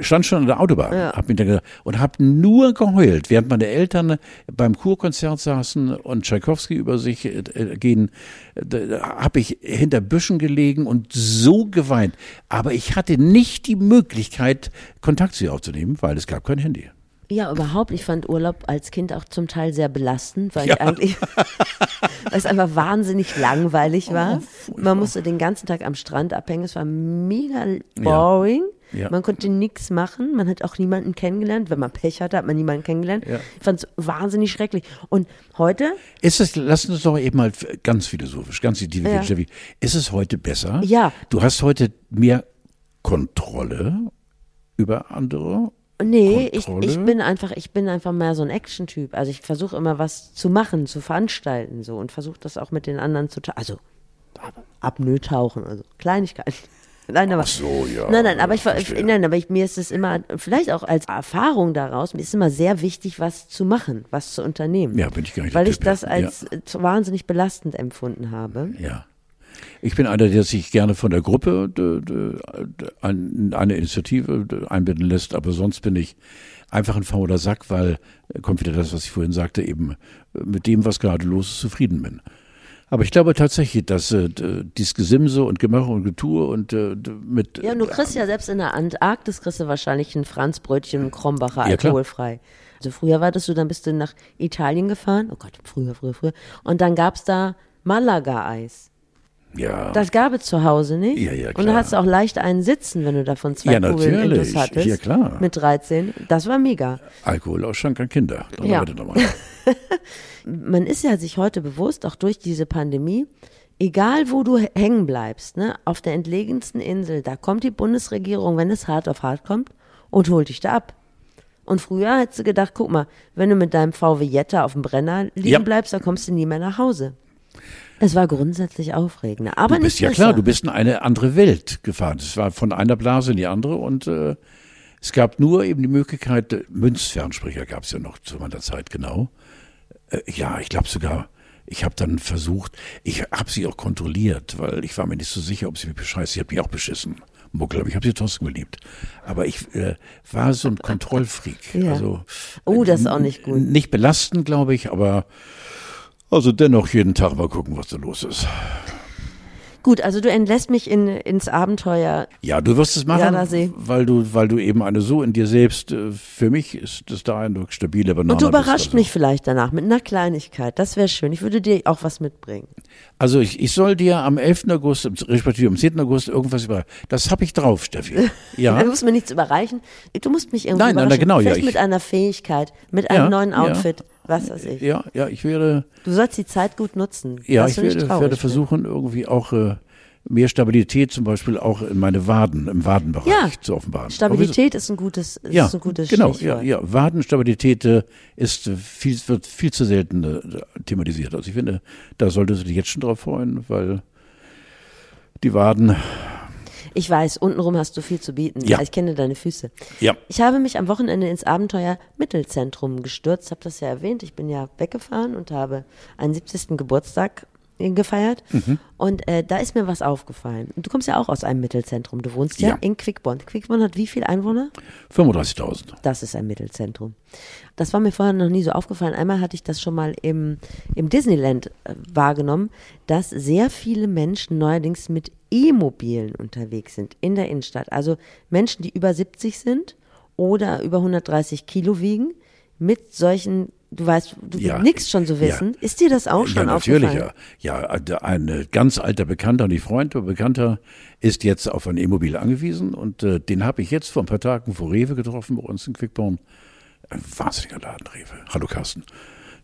stand schon an der Autobahn, Ja. hab mir dann gedacht, und hab nur geheult, während meine Eltern beim Kurkonzert saßen und Tschaikowski über sich äh, gehen, äh, da hab ich hinter Büschen gelegen und so geweint. Aber ich hatte nicht die Möglichkeit, Kontakt zu ihr aufzunehmen, weil es gab kein Handy. Ja, überhaupt. Ich fand Urlaub als Kind auch zum Teil sehr belastend, weil ich eigentlich, weil es einfach wahnsinnig langweilig war. Man musste den ganzen Tag am Strand abhängen. Es war mega boring. Ja. Man konnte nichts machen. Man hat auch niemanden kennengelernt. Wenn man Pech hatte, hat man niemanden kennengelernt. Ja. Ich fand es wahnsinnig schrecklich. Und heute, Ist es, lass uns doch eben mal ganz philosophisch, ganz individuell, Ja. Ist es heute besser? Ja. Du hast heute mehr Kontrolle über andere? Nee, ich, ich bin einfach, ich bin einfach mehr so ein Action-Typ. Also ich versuche immer was zu machen, zu veranstalten, so und versuche das auch mit den anderen zu, also Apnoe tauchen, also Kleinigkeiten. Nein, aber, Ach so, ja. nein, nein, aber ich, Verstehe. nein, aber ich, mir ist es immer, vielleicht auch als Erfahrung daraus, mir ist immer sehr wichtig, was zu machen, was zu unternehmen. Ja, bin ich gar nicht Weil ich Typ, das ja. als äh, wahnsinnig belastend empfunden habe. Ja. Ich bin einer, der sich gerne von der Gruppe de, de, de, an eine Initiative de, einbinden lässt, aber sonst bin ich einfach ein fauler Sack, weil, äh, kommt wieder das, was ich vorhin sagte, eben äh, mit dem, was gerade los ist, zufrieden bin. Aber ich glaube tatsächlich, dass äh, dieses Gesimse und Gemache und Getue und äh, mit Ja, und du kriegst ja selbst in der Antarktis kriegst du wahrscheinlich ein Franzbrötchen und Krombacher Ja, alkoholfrei. Also früher war das so, dann bist du nach Italien gefahren. Oh Gott, früher, früher, früher. Und dann gab's da Malaga-Eis. Ja, Das gab es zu Hause nicht. Ja, ja, Und da klar. hattest du auch leicht einen sitzen, wenn du davon zwei Ja, Kugeln natürlich. Hattest. Ja, klar. Mit 13. Das war mega. Alkoholausschank an Kinder. Dann Ja. nochmal. man ist ja sich heute bewusst, auch durch diese Pandemie, egal wo du hängen bleibst, ne, auf der entlegensten Insel, da kommt die Bundesregierung, wenn es hart auf hart kommt, und holt dich da ab. Und früher hättest du gedacht, guck mal, wenn du mit deinem VW Jetta auf dem Brenner liegen Ja. bleibst, dann kommst du nie mehr nach Hause. Es war grundsätzlich aufregender, aber Du bist nicht ja besser. klar, du bist in eine andere Welt gefahren. Es war von einer Blase in die andere und äh, es gab nur eben die Möglichkeit, äh, Münzfernsprecher gab es ja noch zu meiner Zeit genau. Äh, ja, ich glaube sogar, ich habe dann versucht, ich habe sie auch kontrolliert, weil ich war mir nicht so sicher, ob sie mich bescheißt. Sie hat mich auch beschissen. Muckel, aber ich habe sie trotzdem geliebt. Aber ich äh, war so ein Kontrollfreak. Ja. Also, Oh, das ist auch nicht gut. Nicht belastend, glaube ich, aber also dennoch jeden Tag mal gucken, was da los ist. Gut, also du entlässt mich in, ins Abenteuer. Ja, du wirst es machen, Gardasee. weil du, weil du eben eine so in dir selbst, äh, für mich ist das der Eindruck, stabile Banane Und du bist, überrascht also. mich vielleicht danach mit einer Kleinigkeit. Das wäre schön. Ich würde dir auch was mitbringen. Also ich, ich soll dir am 11. August, respektive am 10. August irgendwas über, das habe ich drauf, Steffi. Ja. Du musst mir nichts überreichen. Du musst mich irgendwie Nein, nein, überraschen. genau, ja, Vielleicht ich- mit einer Fähigkeit, mit einem Ja, neuen ja. Was weiß ich. Ja, ja, ich werde, Du sollst die Zeit gut nutzen. ja, ich werde, werde versuchen, irgendwie auch äh, mehr Stabilität zum Beispiel auch in meine Waden, im Wadenbereich Ja, zu offenbaren. Stabilität ist ein gutes, ist Ja, ein gutes genau, ja, Stichwort. ja. Wadenstabilität äh, ist äh, viel, wird viel zu selten äh, thematisiert. Also ich finde, da solltest du dich jetzt schon drauf freuen, weil die Waden, Ich weiß, untenrum hast du viel zu bieten. Ja. Ich kenne deine Füße. ja, Ich habe mich am Wochenende ins Abenteuer Mittelzentrum gestürzt, habe das ja erwähnt. Ich bin ja weggefahren und habe einen 70. Geburtstag gefeiert. Mhm. Und äh, da ist mir was aufgefallen. Und du kommst ja auch aus einem Mittelzentrum. Du wohnst ja, Ja. in Quickborn. Quickborn hat wie viele Einwohner? 35.000. Das ist ein Mittelzentrum. Das war mir vorher noch nie so aufgefallen. Einmal hatte ich das schon mal im, im Disneyland äh, wahrgenommen, dass sehr viele Menschen neuerdings mit E-Mobilen unterwegs sind in der Innenstadt. Also Menschen, die über 70 sind oder über 130 Kilo wiegen, mit solchen, du weißt, du Ja, nix schon so ja. wissen. Ist dir das auch Ja, schon natürlich, aufgefallen? ja. Ja, ein äh, ganz alter Bekannter, nicht Freund, aber Bekannter, ist jetzt auf ein E-Mobil angewiesen und äh, den habe ich jetzt vor ein paar Tagen vor Rewe getroffen bei uns in Quickborn. Ein wahnsinniger Laden, Rewe. Hallo Carsten,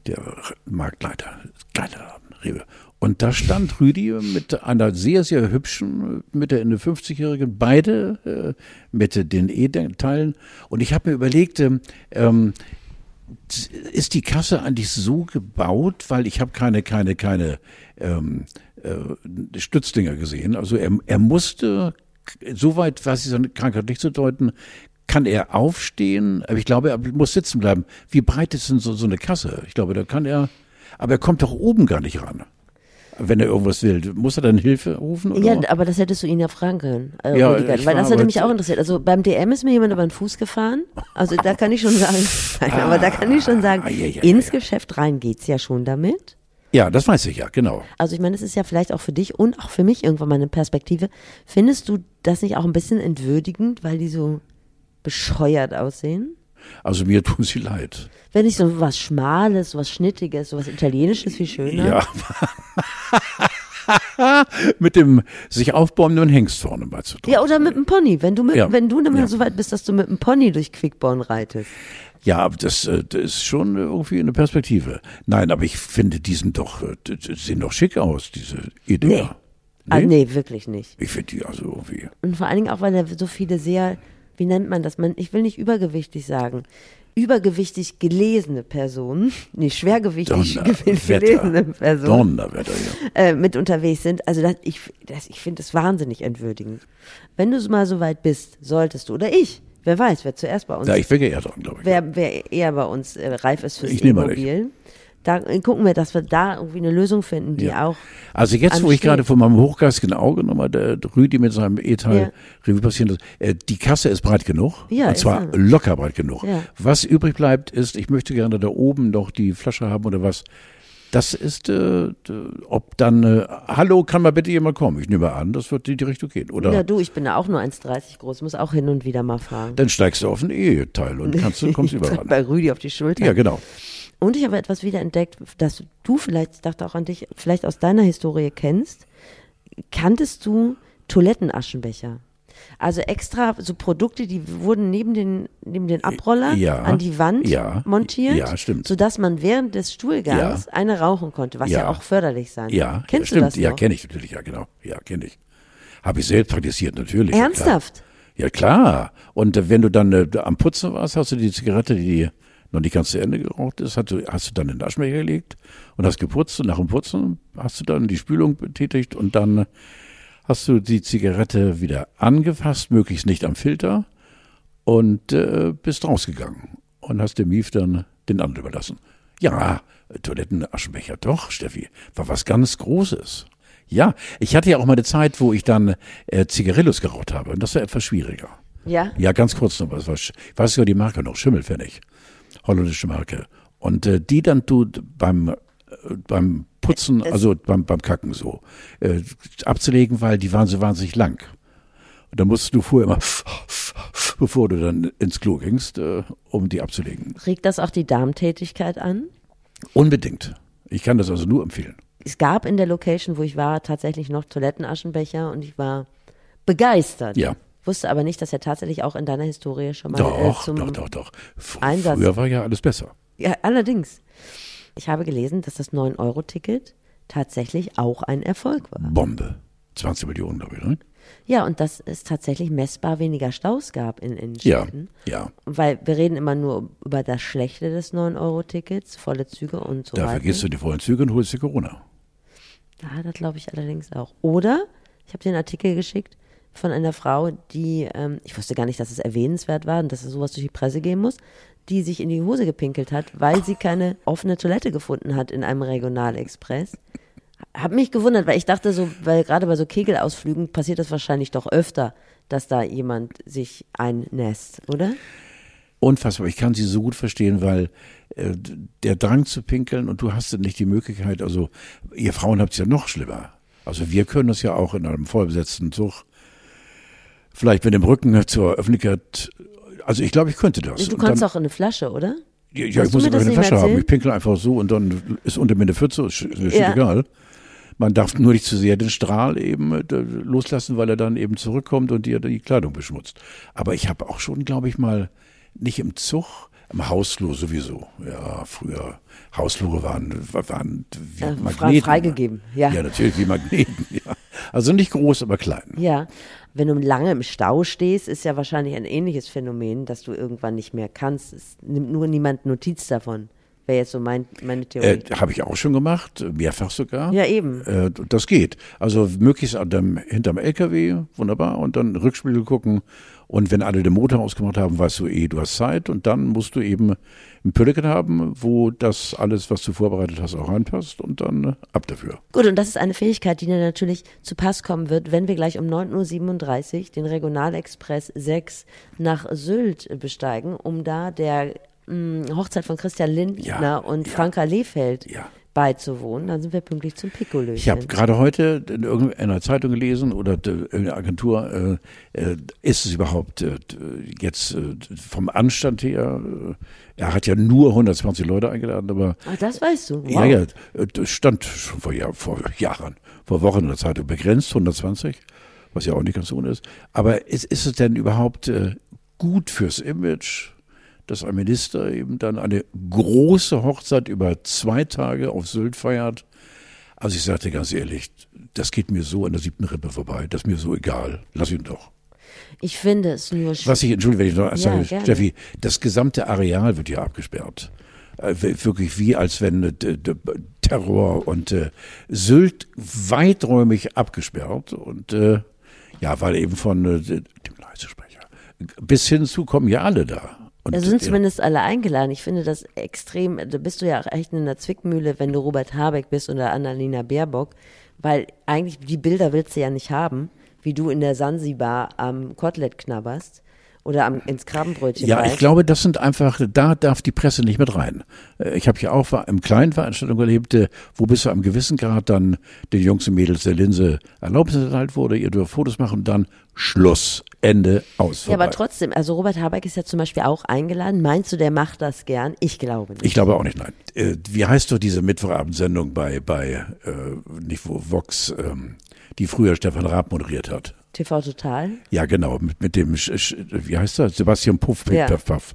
der Marktleiter. Geiler Laden, Rewe. Und da stand Rüdi mit einer sehr, sehr hübschen, Mitte, Ende 50-Jährigen, beide äh, mit den E-Teilen. Und ich habe mir überlegt, ähm, ähm, ist die Kasse eigentlich so gebaut, weil ich habe keine, keine, keine ähm, äh, Stützdinger gesehen. Also er, er musste, soweit weiß ich seine Krankheit nicht zu deuten, kann er aufstehen, aber ich glaube, er muss sitzen bleiben. Wie breit ist denn so, so eine Kasse? Ich glaube, da kann er, aber er kommt doch oben gar nicht ran. Wenn er irgendwas will, muss er dann Hilfe rufen? Oder? Ja, aber das hättest du ihn ja fragen können, äh, Ja, weil das hat aber- mich auch interessiert. Also beim DM ist mir jemand über den Fuß gefahren. Also da kann ich schon sagen, nein, aber da kann ich schon sagen, Ah, ja, ja, ins. Geschäft rein geht's ja schon damit. ja, das weiß ich ja, genau. Also ich meine, es ist ja vielleicht auch für dich und auch für mich irgendwann mal eine Perspektive. Findest du das nicht auch ein bisschen entwürdigend, weil die so bescheuert aussehen? Also mir tun sie leid. Wenn nicht so was Schmales, so was Schnittiges, so was Italienisches viel schöner. Ja. mit dem sich aufbäumenden Hengst vorne mal zu tun. Ja, oder mit dem Pony. Wenn du, mit, Ja. wenn du dann mal Ja. so weit bist, dass du mit dem Pony durch Quickborn reitest. Ja, aber das, äh, das ist schon irgendwie eine Perspektive. Nein, aber ich finde, die sind doch, äh, die sehen doch schick aus, diese Idee. Nee. Ah, nee, wirklich nicht. Ich finde die also irgendwie. Und vor allen Dingen auch, weil da so viele sehr, wie nennt man das? Man, ich will nicht übergewichtig sagen. Übergewichtig gelesene Personen, nicht schwergewichtig gelesene Personen Donnerwetter, ja. äh, mit unterwegs sind. Also das, ich, das, ich finde es wahnsinnig entwürdigend. Wenn du mal so weit bist, solltest du, oder ich, wer weiß, wer zuerst bei uns, Ja, ich wäre eher dran, glaube ich. wer, wer eher bei uns äh, reif ist fürs Ich E-Mobil, da äh, gucken wir, dass wir da irgendwie eine Lösung finden, die Ja. auch Also jetzt, wo ich ansteht. gerade vor meinem hochgeistigen Auge nochmal der Rüdi mit seinem E-Teil Ja. Revue passieren lässt, äh, die Kasse ist breit genug. Ja, und zwar er. locker breit genug. Ja. Was übrig bleibt, ist, ich möchte gerne da oben noch die Flasche haben oder was. Das ist, äh, ob dann, äh, hallo, kann mal bitte jemand kommen? Ich nehme an, das wird in die Richtung gehen. Oder Ja, du, ich bin ja auch nur 1,30 groß, muss auch hin und wieder mal fragen. dann steigst du auf ein E-Teil und kannst, du- kommst überall. Bei Rüdi auf die Schulter. Ja, genau. Und ich habe etwas wiederentdeckt, das du vielleicht, ich dachte auch an dich, vielleicht aus deiner Historie kennst. Kanntest du Toilettenaschenbecher? Also extra so Produkte, die wurden neben den, neben den Abroller Ja. an die Wand Ja. montiert, Ja, stimmt. sodass man während des Stuhlgangs Ja. eine rauchen konnte, was ja, auch förderlich sein Ja, kann. Kennst ja, du stimmt. das Ja, kenne ich natürlich, ja, genau. Ja, kenne ich. Habe ich selbst praktiziert, natürlich. ja, klar. Ernsthaft? Ja, klar. Und äh, wenn du dann äh, am Putzen warst, hast du die Zigarette, die noch nicht ganz zu Ende geraucht ist, hast du, hast du dann in den Aschenbecher gelegt und hast geputzt und nach dem Putzen hast du dann die Spülung betätigt und dann hast du die Zigarette wieder angefasst, möglichst nicht am Filter und äh, bist rausgegangen und hast dem Mief dann den anderen überlassen. Ja, Toilettenaschenbecher, doch, Steffi, war was ganz Großes. Ja, ich hatte ja auch mal eine Zeit, wo ich dann äh, Zigarillos geraucht habe und das war etwas schwieriger. Ja? Ja, ganz kurz noch was. was ich weiß sogar die Marke noch, Schimmelpfennig. Holländische Marke. Und äh, die dann du beim, äh, beim Putzen, also beim, beim Kacken so, äh, abzulegen, weil die waren so wahnsinnig lang. Und da musst du vorher immer, bevor du dann ins Klo gingst, äh, um die abzulegen. Regt das auch die Darmtätigkeit an? Unbedingt. Ich kann das also nur empfehlen. Es gab in der Location, wo ich war, tatsächlich noch Toilettenaschenbecher und ich war begeistert. Ja. Wusste aber nicht, dass er tatsächlich auch in deiner Historie schon mal Doch, äh, zum doch, doch, doch. F Einsatz- Früher war ja alles besser. Ja, allerdings. Ich habe gelesen, dass das 9-Euro-Ticket tatsächlich auch ein Erfolg war. Bombe. 20 Millionen, glaube ich, ne? Ja, und dass es tatsächlich messbar weniger Staus gab in Ja, Innenstädten. ja. Weil wir reden immer nur über das Schlechte des 9-Euro-Tickets, volle Züge und so Da weiter. vergisst du die vollen Züge und holst dir Corona. Ja, das glaube ich allerdings auch. Oder, ich habe dir einen Artikel geschickt von einer Frau, die, ähm, ich wusste gar nicht, dass es erwähnenswert war und dass es sowas durch die Presse gehen muss, die sich in die Hose gepinkelt hat, weil sie keine offene Toilette gefunden hat in einem Regionalexpress. Hab mich gewundert, weil ich dachte so, weil gerade bei so Kegelausflügen passiert das wahrscheinlich doch öfter, dass da jemand sich einnässt, oder? Unfassbar. Ich kann sie so gut verstehen, weil äh, der Drang zu pinkeln und du hast nicht die Möglichkeit, also ihr Frauen habt es ja noch schlimmer. Also wir können das ja auch in einem vollbesetzten Zug, vielleicht mit dem Rücken zur Öffentlichkeit, also ich glaube, ich könnte das. Du kannst dann, auch eine Flasche, oder? ja, ja, ich muss aber eine Flasche haben. Ich pinkel einfach so und dann ist unter mir eine Pfütze, ist, ist Ja. egal. Man darf nur nicht zu sehr den Strahl eben äh, loslassen, weil er dann eben zurückkommt und dir die Kleidung beschmutzt. Aber ich habe auch schon, glaube ich mal, nicht im Zug, im Hausflur sowieso. Ja, früher Hausflure waren, waren wie frei- Magneten. freigegeben, ja. Ja, natürlich wie Magneten. Ja. Also nicht groß, aber klein. Ja, wenn du lange im Stau stehst, ist ja wahrscheinlich ein ähnliches Phänomen, dass du irgendwann nicht mehr kannst. Es nimmt nur niemand Notiz davon. Wäre jetzt so mein, meine Theorie. Äh, Habe ich auch schon gemacht, mehrfach sogar. Ja, eben. Äh, das geht. Also möglichst dem, hinterm LKW, wunderbar, und dann Rückspiegel gucken. Und wenn alle den Motor ausgemacht haben, weißt du eh, du hast Zeit. Und dann musst du eben ein Pülliken haben, wo das alles, was du vorbereitet hast, auch reinpasst. Und dann äh, ab dafür. Gut, und das ist eine Fähigkeit, die dir natürlich zu Pass kommen wird, wenn wir gleich um 9.37 Uhr den Regionalexpress 6 nach Sylt besteigen, um da der mh, Hochzeit von Christian Lindner Ja, und ja. Franka Lehfeld Ja. Beizuwohnen. Dann sind wir pünktlich zum Pikolöchen. Ich habe gerade heute in irgendeiner Zeitung gelesen oder d- irgendeiner Agentur, äh, äh, ist es überhaupt äh, jetzt äh, vom Anstand her, äh, er hat ja nur 120 Leute eingeladen, aber Ah, das weißt du. Wow. Ja, ja, äh, das stand schon vor, Jahr, vor Jahren, vor Wochen in der Zeitung begrenzt, 120, was ja auch nicht ganz ohne ist. Aber ist, ist es denn überhaupt äh, gut fürs Image, dass ein Minister eben dann eine große Hochzeit über zwei Tage auf Sylt feiert? Also ich sagte ganz ehrlich, das geht mir so an der siebten Rippe vorbei, das ist mir so egal. Lass ihn doch. Ich finde es nur schön. Was ich, entschuldige, wenn ich noch Ja, sage, gerne. Steffi, das gesamte Areal wird ja abgesperrt. Äh, wirklich wie, als wenn äh, Terror und äh, Sylt weiträumig abgesperrt und äh, ja, weil eben von äh, dem Leisesprecher bis hin zu kommen ja alle da. Und, Da sind zumindest alle eingeladen. Ich finde das extrem, da bist du ja auch echt in einer Zwickmühle, wenn du Robert Habeck bist oder Annalena Baerbock, weil eigentlich die Bilder willst du ja nicht haben, wie du in der Sansibar am Kotelett knabberst oder am, ins Krabbenbrötchen Ja, ich glaube, das sind einfach, da darf die Presse nicht mit rein. Äh, Ich habe ja auch im kleinen Veranstaltung erlebt, äh, wo bis zu einem gewissen Grad dann den Jungs und Mädels der Linse Erlaubnis erteilt wurde, ihr dürft Fotos machen und dann Schluss, Ende, aus. Ja, aber vorbei. trotzdem, also Robert Habeck ist ja zum Beispiel auch eingeladen. Meinst du, der macht das gern? Ich glaube nicht. Ich glaube auch nicht, nein. Äh, wie heißt doch diese Mittwochabendsendung bei, bei äh, nicht wo, Vox, ähm, die früher Stefan Raab moderiert hat? TV Total? Ja, genau, mit, mit dem, wie heißt er? Sebastian Puff, Ja. Puff, Puff.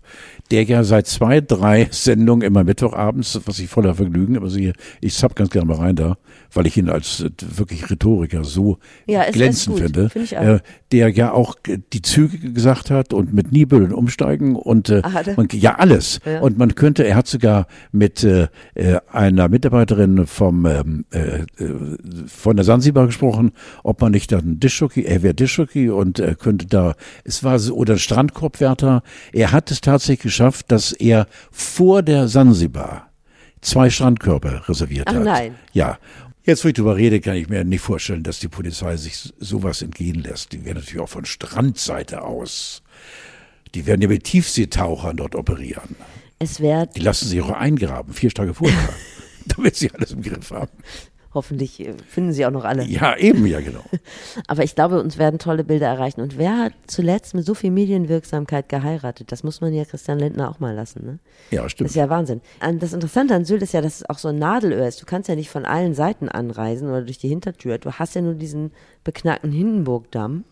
Der ja seit zwei, drei Sendungen immer Mittwochabends, was ich voller Vergnügen, aber sie, ich zapp ganz gerne mal rein da, weil ich ihn als äh, wirklich Rhetoriker so Ja, glänzend gut. finde. Auch. Äh, der ja auch die Züge gesagt hat und mit Nibeln umsteigen und äh, Ah, er? man, ja alles. Ja. Und man könnte, er hat sogar mit äh, äh, einer Mitarbeiterin vom ähm, äh, äh, von der Sansibar gesprochen, ob man nicht dann Dischjockey, er wäre Dischjockey und er könnte da, es war so, oder Strandkorbwärter. Er hat es tatsächlich geschafft, dass er vor der Sansibar zwei Strandkörbe reserviert Ach hat. nein. Ja. Jetzt, wo ich drüber rede, kann ich mir nicht vorstellen, dass die Polizei sich sowas entgehen lässt. Die werden natürlich auch von Strandseite aus. Die werden ja mit Tiefseetauchern dort operieren. Es wäre Die lassen sich auch eingraben, vier Tage vorher. damit sie alles im Griff haben. Hoffentlich äh, finden sie auch noch alle. Ja, eben, ja, genau. Aber ich glaube, uns werden tolle Bilder erreichen. Und wer hat zuletzt mit so viel Medienwirksamkeit geheiratet? Das muss man ja Christian Lindner auch mal lassen. Ne? Ja, Das stimmt. ist ja Wahnsinn. Das Interessante an Sylt ist ja, dass es auch so ein Nadelöhr ist. Du kannst ja nicht von allen Seiten anreisen oder durch die Hintertür. Du hast ja nur diesen beknackten Hindenburgdamm.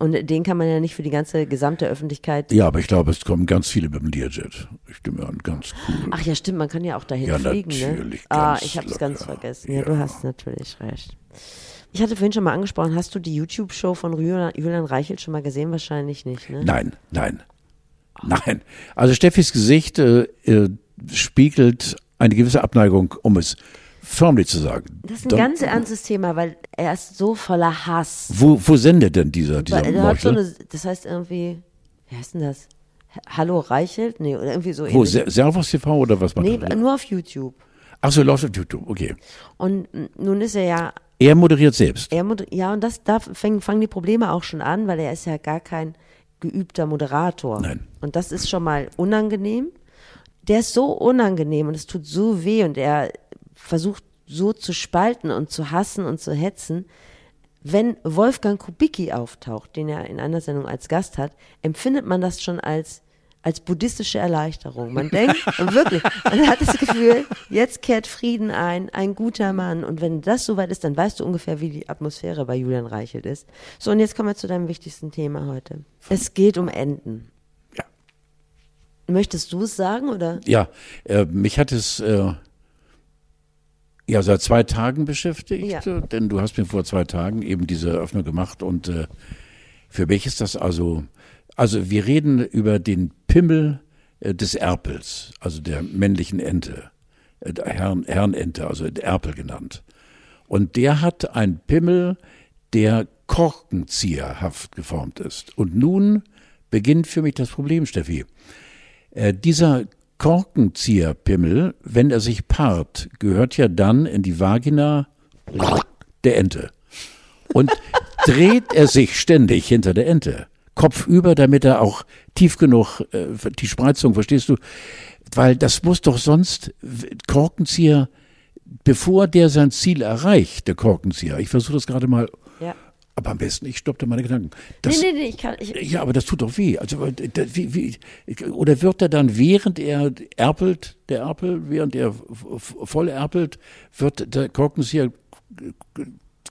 Und den kann man ja nicht für die ganze gesamte Öffentlichkeit. Ja, aber ich glaube, es kommen ganz viele mit dem Learjet. Ich stimme an, ganz cool. Ach ja, stimmt, man kann ja auch dahin Ja, fliegen. natürlich, Ne? Ah, ich habe es ganz vergessen. Ja, Ja. du hast natürlich recht. Ich hatte vorhin schon mal angesprochen, hast du die YouTube-Show von Julian, Julian Reichelt schon mal gesehen? Wahrscheinlich nicht, ne? Nein, nein, nein. Also Steffis Gesicht äh, äh, spiegelt eine gewisse Abneigung, um es förmlich zu sagen. Das ist ein Dann- ganz ernstes Thema, weil er ist so voller Hass. Wo, wo sendet denn dieser, dieser Weil er hat so eine, das heißt irgendwie, wie heißt denn das? Hallo Reichelt? Nee, oder irgendwie so Wo, ähnlich. Servus TV oder was macht Nee, er? nur auf YouTube. Ach so, läuft auf YouTube, okay. Und nun ist er ja, Er moderiert selbst. er moder- ja, und das, da fangen, fangen die Probleme auch schon an, weil er ist ja gar kein geübter Moderator. Nein. Und das ist schon mal unangenehm. Der ist so unangenehm und es tut so weh und er versucht so zu spalten und zu hassen und zu hetzen. Wenn Wolfgang Kubicki auftaucht, den er in einer Sendung als Gast hat, empfindet man das schon als, als buddhistische Erleichterung. Man denkt, und wirklich, man hat das Gefühl, jetzt kehrt Frieden ein, ein guter Mann. Und wenn das soweit ist, dann weißt du ungefähr, wie die Atmosphäre bei Julian Reichelt ist. So, und jetzt kommen wir zu deinem wichtigsten Thema heute. Es geht um Enten. Ja. Möchtest du es sagen oder? Ja, äh, mich hat es äh, ja seit zwei Tagen beschäftigt, Ja. äh, denn du hast mir vor zwei Tagen eben diese Eröffnung gemacht und äh, für mich ist das also, also wir reden über den Pimmel äh, des Erpels, also der männlichen Ente, äh, der Herrn, Herrenente, also Erpel genannt. Und der hat ein Pimmel, der korkenzieherhaft geformt ist. Und nun beginnt für mich das Problem, Steffi. Äh, dieser Korkenzieherpimmel, wenn er sich paart, gehört ja dann in die Vagina der Ente. Und dreht er sich ständig hinter der Ente, kopfüber, damit er auch tief genug, äh, die Spreizung, verstehst du? Weil das muss doch sonst, Korkenzieher, bevor der sein Ziel erreicht, der Korkenzieher, ich versuche das gerade mal. Aber am besten, ich stoppte meine Gedanken. Das, nee, nee, nee, ich kann, ich, ja, aber das tut doch weh. Also, äh, da- wie, wie, oder wird er dann, während er erpelt, der Erpel, während er voll erpelt, wird der Korkenzieher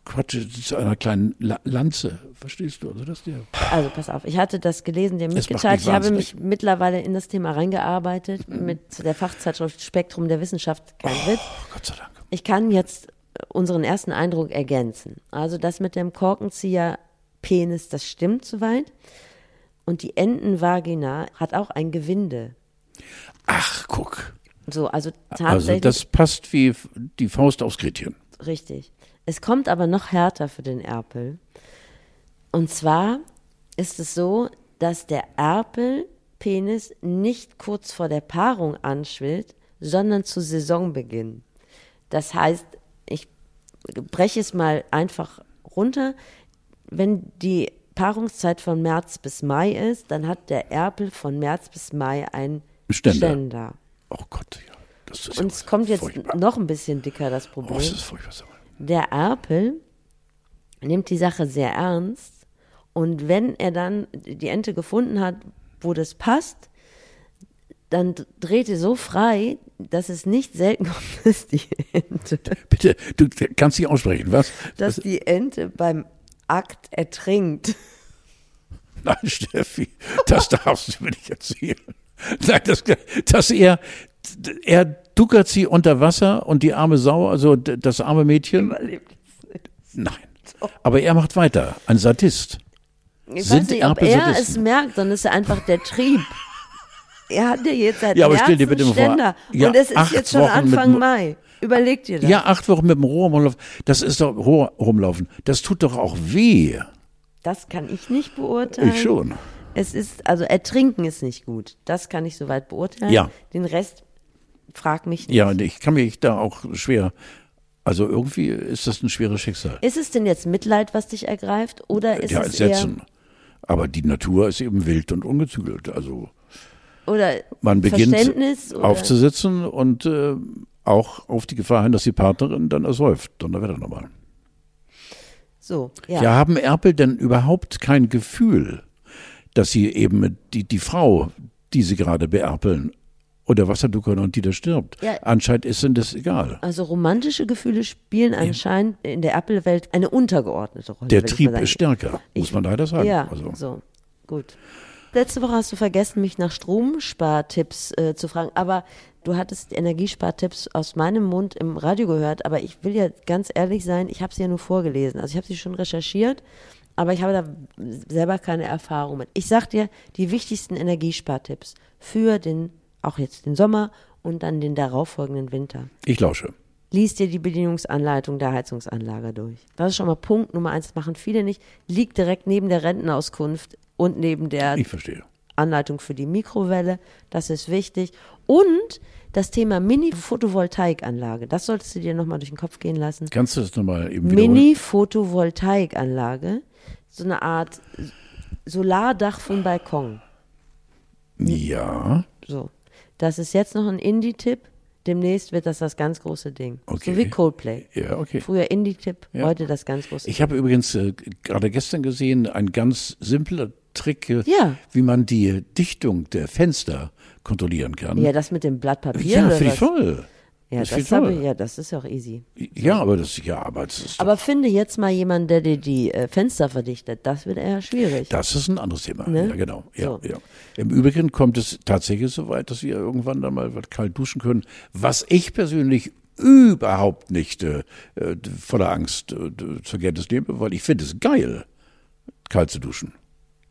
Quatsch zu einer kleinen La Lanze. Verstehst du? Also das der. Also pass auf, ich hatte das gelesen, dir macht mitgeteilt. Ich habe mich mittlerweile in das Thema reingearbeitet mit der Fachzeitschrift Spektrum der Wissenschaft. Kein Witz. Oh, Gott sei Dank. Ich kann jetzt unseren ersten Eindruck ergänzen. Also das mit dem Korkenzieher Penis, das stimmt soweit. Und die Entenvagina hat auch ein Gewinde. Ach, guck. So, also Also tatsächlich das passt wie die Faust aufs Gretchen. Richtig. Es kommt aber noch härter für den Erpel. Und zwar ist es so, dass der Erpelpenis nicht kurz vor der Paarung anschwillt, sondern zu Saisonbeginn. Das heißt, ich breche es mal einfach runter. Wenn die Paarungszeit von März bis Mai ist, dann hat der Erpel von März bis Mai einen Ständer. Ständer. Oh Gott, ja. Das ist Und es kommt jetzt furchtbar. noch ein bisschen dicker das Oh, Problem. das ist furchtbar. Der Erpel nimmt die Sache sehr ernst und wenn er dann die Ente gefunden hat, wo das passt, dann dreht er so frei, dass es nicht selten kommt, dass die Ente, Bitte, du kannst nicht aussprechen, was? dass die Ente beim Akt ertrinkt. Nein, Steffi, das darfst du mir nicht erzählen. Nein, das, dass er, er duckert sie unter Wasser und die arme Sau, also das arme Mädchen. Nein. Aber er macht weiter. Ein Sadist. Ich Sind weiß nicht, ob er es merkt, es ist einfach der Trieb. Er hat ja jetzt seit Ja, aber stell dir bitte mal vor, Ständer. ja, und es ist jetzt schon Wochen Anfang Mai. Überleg dir das. Ja, acht Wochen mit dem Rohr rumlaufen. Das ist doch Rohr rumlaufen. Das tut doch auch weh. Das kann ich nicht beurteilen. Ich schon. Es ist, also ertrinken ist nicht gut. Das kann ich soweit beurteilen. Ja. Den Rest frag mich nicht. Ja, und ich kann mich da auch schwer. Also irgendwie ist das ein schweres Schicksal. Ist es denn jetzt Mitleid, was dich ergreift? Oder ist ja, es Entsetzen. Aber die Natur ist eben wild und ungezügelt. Also oder man beginnt Verständnis? Oder? aufzusitzen und äh, auch auf die Gefahr hin, dass die Partnerin dann ersäuft. Donnerwetter nochmal. So, ja. Ja, haben Erpel denn überhaupt kein Gefühl, dass sie eben die, die Frau, die sie gerade beerpeln, oder Wasserduckern und die da stirbt. Ja. Anscheinend ist ihnen das egal. Also romantische Gefühle spielen anscheinend in der Apple-Welt eine untergeordnete Rolle. Der Trieb ist stärker, muss man leider sagen. Ja, Also, so, gut. Letzte Woche hast du vergessen, mich nach Stromspartipps äh, zu fragen, aber du hattest Energiespartipps aus meinem Mund im Radio gehört, aber ich will ja ganz ehrlich sein, ich habe sie ja nur vorgelesen. Also ich habe sie schon recherchiert, aber ich habe da selber keine Erfahrung mit. Ich sag dir die wichtigsten Energiespartipps für den, auch jetzt den Sommer und dann den darauffolgenden Winter. ich lausche. Lies dir die Bedienungsanleitung der Heizungsanlage durch. Das ist schon mal Punkt Nummer eins. Das machen viele nicht. Liegt direkt neben der Rentenauskunft und neben der. Anleitung für die Mikrowelle. Das ist wichtig. Und das Thema Mini-Photovoltaikanlage. Das solltest du dir nochmal durch den Kopf gehen lassen. Kannst du das nochmal eben wiederholen? Mini-Photovoltaikanlage. So eine Art Solardach vom Balkon. Ja, So. Das ist jetzt noch ein Indie-Tipp. Demnächst wird das das ganz große Ding. Okay. So wie Coldplay. ja, okay. Früher Indie-Tipp, Ja. heute das ganz große Ich habe übrigens äh, gerade gestern gesehen, ein ganz simpler Trick, Ja. wie man die Dichtung der Fenster kontrollieren kann. Ja, das mit dem Blatt Papier ja finde ich toll. Ja, das das, habe ja, das ist auch easy. Ja, aber das, ja, aber das ist, Aber finde jetzt mal jemanden, der dir die äh, Fenster verdichtet. Das wird eher schwierig. das ist ein anderes Thema. Ne? Ja, genau. Ja, So. ja. Im Übrigen kommt es tatsächlich so weit, dass wir irgendwann dann mal was kalt duschen können, was ich persönlich überhaupt nicht äh, äh, voller Angst äh, zur Kenntnis nehme, weil ich finde es geil, kalt zu duschen.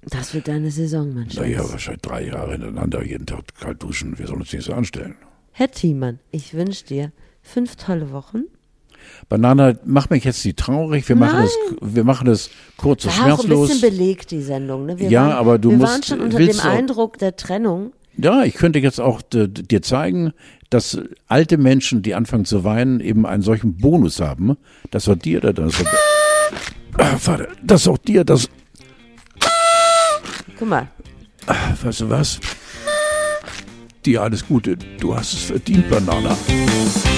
Das wird deine Saison, mein Schatz. Naja, wahrscheinlich drei Jahre hintereinander jeden Tag kalt duschen. Wir sollen uns nicht so anstellen. Herr Thiemann, ich wünsche dir fünf tolle Wochen. Banana, mach mich jetzt nicht traurig. Wir machen es, wir machen es kurz und War auch ein schmerzlos. bisschen belegt, die Sendung. Ne? Wir Ja, waren, aber du wir musst- waren schon unter dem Eindruck der Trennung. Ja, ich könnte jetzt auch dir zeigen, dass alte Menschen, die anfangen zu weinen, eben einen solchen Bonus haben. Das war dir, das war, ah, Vater, das auch dir, das, Guck mal. Ach, weißt du was? Dir alles Gute. Du hast es verdient, Banana. Musik